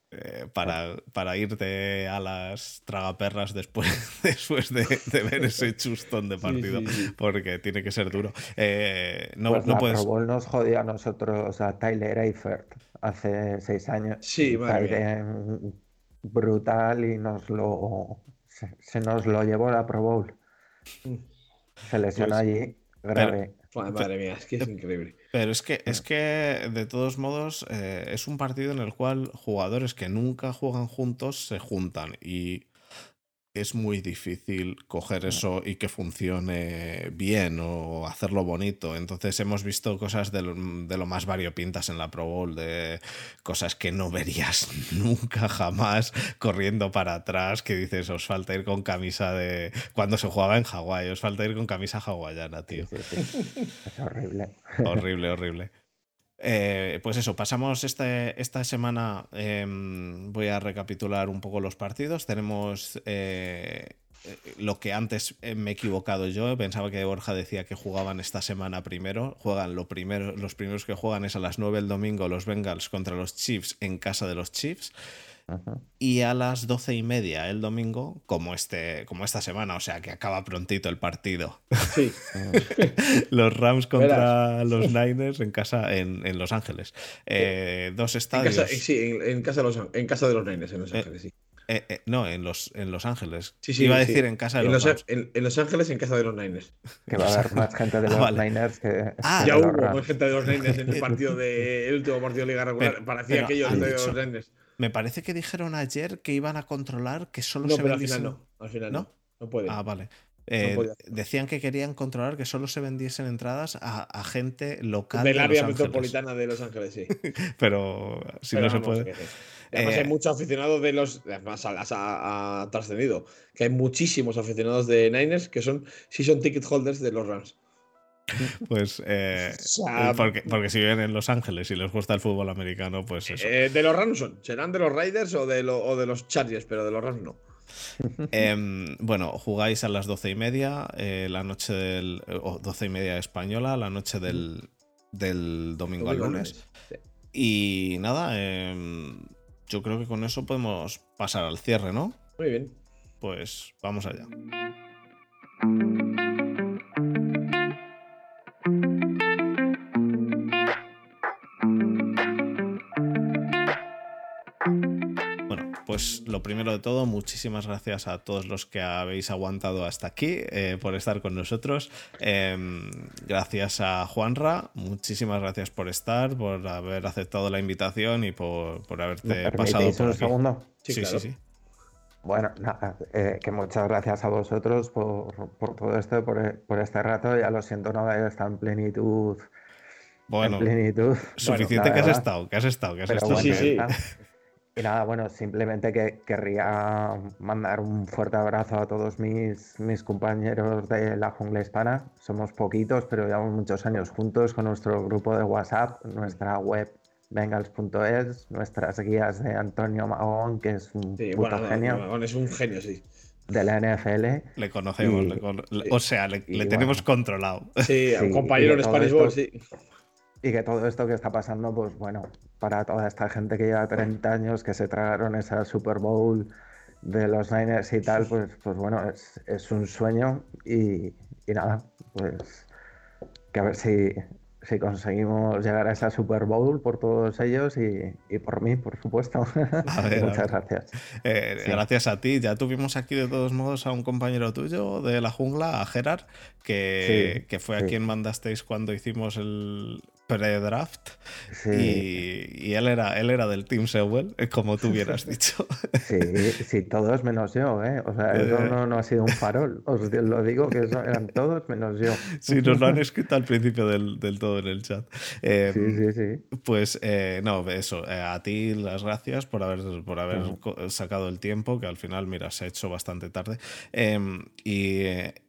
Speaker 1: Eh, para, para, irte a las tragaperras después, después de, ver ese chustón de partido, porque tiene que ser duro. Eh, no,
Speaker 3: pues
Speaker 1: no puedes...
Speaker 3: nos jodió a nosotros, a Tyler Eifert, hace seis años.
Speaker 2: Sí,
Speaker 3: brutal y nos lo se, nos lo llevó la Pro Bowl. Mm. Se lesionó pues allí, grave.
Speaker 2: Madre mía, es que es increíble.
Speaker 1: Pero es que, es que de todos modos, eh, es un partido en el cual jugadores que nunca juegan juntos se juntan. Y es muy difícil coger eso y que funcione bien o hacerlo bonito. Entonces hemos visto cosas de lo, más variopintas en la Pro Bowl, de cosas que no verías nunca jamás corriendo para atrás, que dices, os falta ir con camisa de... Cuando se jugaba en Hawái, os falta ir con camisa hawaiana, tío.
Speaker 3: Es horrible.
Speaker 1: Horrible, horrible. Eh, pues eso, pasamos este, esta semana, em, voy a recapitular un poco los partidos. Tenemos eh, lo que antes me he equivocado yo, pensaba que Borja decía que jugaban esta semana primero. Juegan lo primero, los primeros que juegan es a las 9 el domingo los Bengals contra los Chiefs en casa de los Chiefs. Y a las doce y media el domingo, como, este, como esta semana, o sea que acaba prontito el partido.
Speaker 2: Sí.
Speaker 1: los Rams contra los Niners en casa en, Los Ángeles. Eh, dos estadios.
Speaker 2: sí, en, casa de los, en casa de los Niners en Los eh, Ángeles, sí.
Speaker 1: Eh, no, en Los, en los Ángeles.
Speaker 2: Sí, sí,
Speaker 1: Iba a decir en casa de
Speaker 2: los,
Speaker 1: los
Speaker 2: en, Los Ángeles, en casa de los Niners.
Speaker 3: Que va a haber más gente de ah, los Niners que.
Speaker 2: Ah, ya hubo más gente de los Niners en el partido de, el último partido de Liga Regular. Parecía aquello de los Niners.
Speaker 1: Me parece que dijeron ayer que iban a controlar que solo
Speaker 2: se
Speaker 1: pero
Speaker 2: al final no. Al final no. No, puede.
Speaker 1: Ah, vale. Eh, decían que querían controlar que solo se vendiesen entradas a, gente local.
Speaker 2: Del área metropolitana de Los Ángeles, sí.
Speaker 1: pero si no se puede.
Speaker 2: Además, hay eh, muchos aficionados de los. Además, ha, trascendido que hay muchísimos aficionados de Niners que son, sí son ticket holders de los Rams.
Speaker 1: Pues eh, porque, si viven en Los Ángeles y les gusta el fútbol americano, pues eso.
Speaker 2: Eh, de los Rams son, serán de los Raiders o de, de los Chargers, pero de los Rams no.
Speaker 1: Em, bueno, jugáis a las doce y media, eh, la noche del. o doce y media española, la noche del, domingo, al lunes. Y nada, em, yo creo que con eso podemos pasar al cierre, ¿no?
Speaker 2: Muy bien.
Speaker 1: Pues vamos allá. Pues lo primero de todo, muchísimas gracias a todos los que habéis aguantado hasta aquí eh, por estar con nosotros. Em, gracias a Juanra, muchísimas gracias por estar, por haber aceptado la invitación y por, haberte pasado por
Speaker 3: un segundo?
Speaker 1: Sí, sí, sí,
Speaker 3: Bueno, nada, eh, que muchas gracias a vosotros por, todo esto, por, por, este rato. Ya lo siento no haber estado en plenitud
Speaker 1: Bueno, suficiente que has estado, que has estado, que has estado. sí, sí.
Speaker 3: Y nada, bueno, simplemente que querría mandar un fuerte abrazo a todos mis, mis compañeros de la jungla hispana. Somos poquitos, pero llevamos muchos años juntos con nuestro grupo de WhatsApp, nuestra web bengals.es, nuestras guías de Antonio Magón, que es un puto genio.
Speaker 2: Magón es un genio, sí.
Speaker 3: De la NFL.
Speaker 1: Le conocemos, o sea, le, tenemos controlado.
Speaker 2: Sí, a un compañero en Spanish sí.
Speaker 3: Y que todo esto que está pasando, pues bueno, para toda esta gente que lleva 30 años, que se tragaron esa Super Bowl de los Niners y tal, pues, pues bueno, es, un sueño y, y, nada, pues que a ver si, si conseguimos llegar a esa Super Bowl por todos ellos y, por mí, por supuesto. Muchas gracias.
Speaker 1: Eh, gracias a ti. Ya tuvimos aquí de todos modos a un compañero tuyo de la jungla, a Gerard, que, que fue a quien mandasteis cuando hicimos el, pre-draft y, él, era, él era del Team Sewell, eh, como tú hubieras dicho.
Speaker 3: Sí, sí, todos menos yo, ¿eh? O sea, eso eh. no, ha sido un farol, os lo digo que eran todos menos yo.
Speaker 1: Sí, nos lo han escrito al principio del, todo en el chat. Em, sí, sí, sí. Pues eh, no, eso, a ti las gracias por haber, por haber sacado el tiempo, que al final, mira, se ha hecho bastante tarde. Em, y,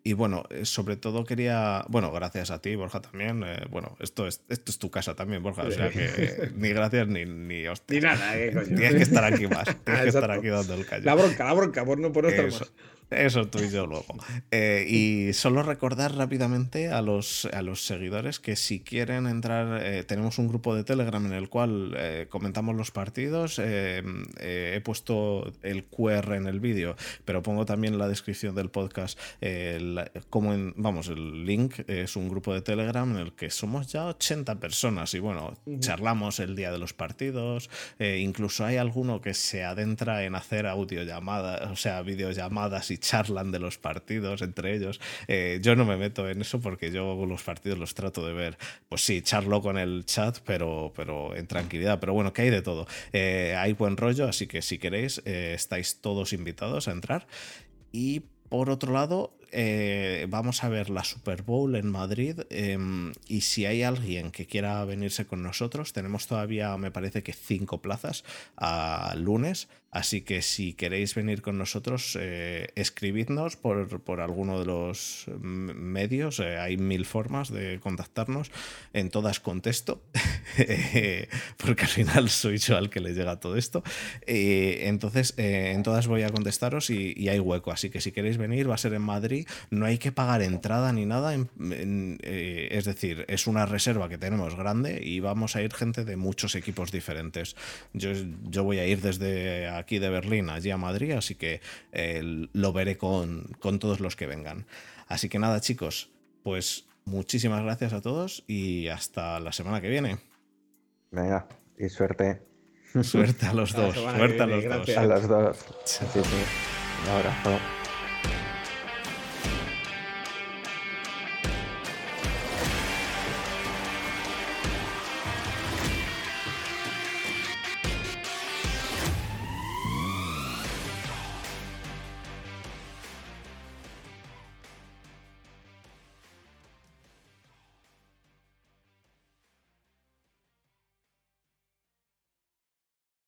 Speaker 1: y, bueno, sobre todo quería, bueno, gracias a ti, Borja, también. bueno, esto es es tu casa también, Borja. O sea que ni gracias ni, ni
Speaker 2: Ni nada, ¿qué coño?
Speaker 1: Tienes que estar aquí más. Tienes que estar aquí dando el callo.
Speaker 2: La bronca, la bronca, por no, por no estar más.
Speaker 1: Eso tú y yo luego. Eh, y solo recordar rápidamente a los, a los seguidores que si quieren entrar, eh, tenemos un grupo de Telegram en el cual eh, comentamos los partidos. he puesto el QR en el vídeo, pero pongo también en la descripción del podcast como en, vamos, el link es un grupo de Telegram en el que somos ya 80 personas y bueno, charlamos el día de los partidos. incluso hay alguno que se adentra en hacer audiollamadas, o sea, videollamadas y charlan de los partidos entre ellos. Eh, yo no me meto en eso porque yo los partidos los trato de ver, pues sí, charlo con el chat, pero, pero en tranquilidad. Pero bueno, que hay de todo. Eh, hay buen rollo, así que si queréis, eh, estáis todos invitados a entrar. Y por otro lado, vamos a ver la Super Bowl en Madrid em, y si hay alguien que quiera venirse con nosotros, tenemos todavía, me parece que cinco plazas a lunes. Así que si queréis venir con nosotros, eh, escribidnos por, por, alguno de los medios. Eh, hay mil formas de contactarnos. En todas contesto, porque al final soy yo al que le llega todo esto. entonces, eh, en todas voy a contestaros y, hay hueco. Así que si queréis venir, va a ser en Madrid. No hay que pagar entrada ni nada. es decir, es una reserva que tenemos grande y vamos a ir gente de muchos equipos diferentes. Yo, yo voy a ir desde aquí de Berlín allí a Madrid, así que eh, lo veré con, con todos los que vengan. Así que nada, chicos, pues muchísimas gracias a todos y hasta la semana que viene.
Speaker 3: Venga, y suerte.
Speaker 1: Suerte a los dos, suerte a los dos.
Speaker 3: A los dos. Sí, sí. Un abrazo.